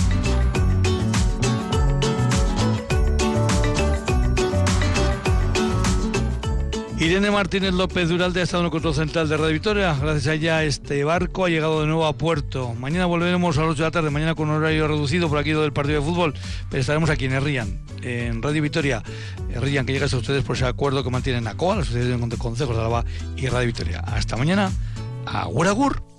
Irene Martínez López Duralde ha estado en el control central de Radio Victoria. Gracias a ella este barco ha llegado de nuevo a puerto. Mañana volveremos a las 8 de la tarde, mañana con un horario reducido por aquí del partido de fútbol, pero estaremos aquí en Herrían en Radio Vitoria. Rían que llegas a ustedes por ese acuerdo que mantienen ACOA, la Asociación de Consejos de Álava y Radio Vitoria. Hasta mañana. Agur, agur.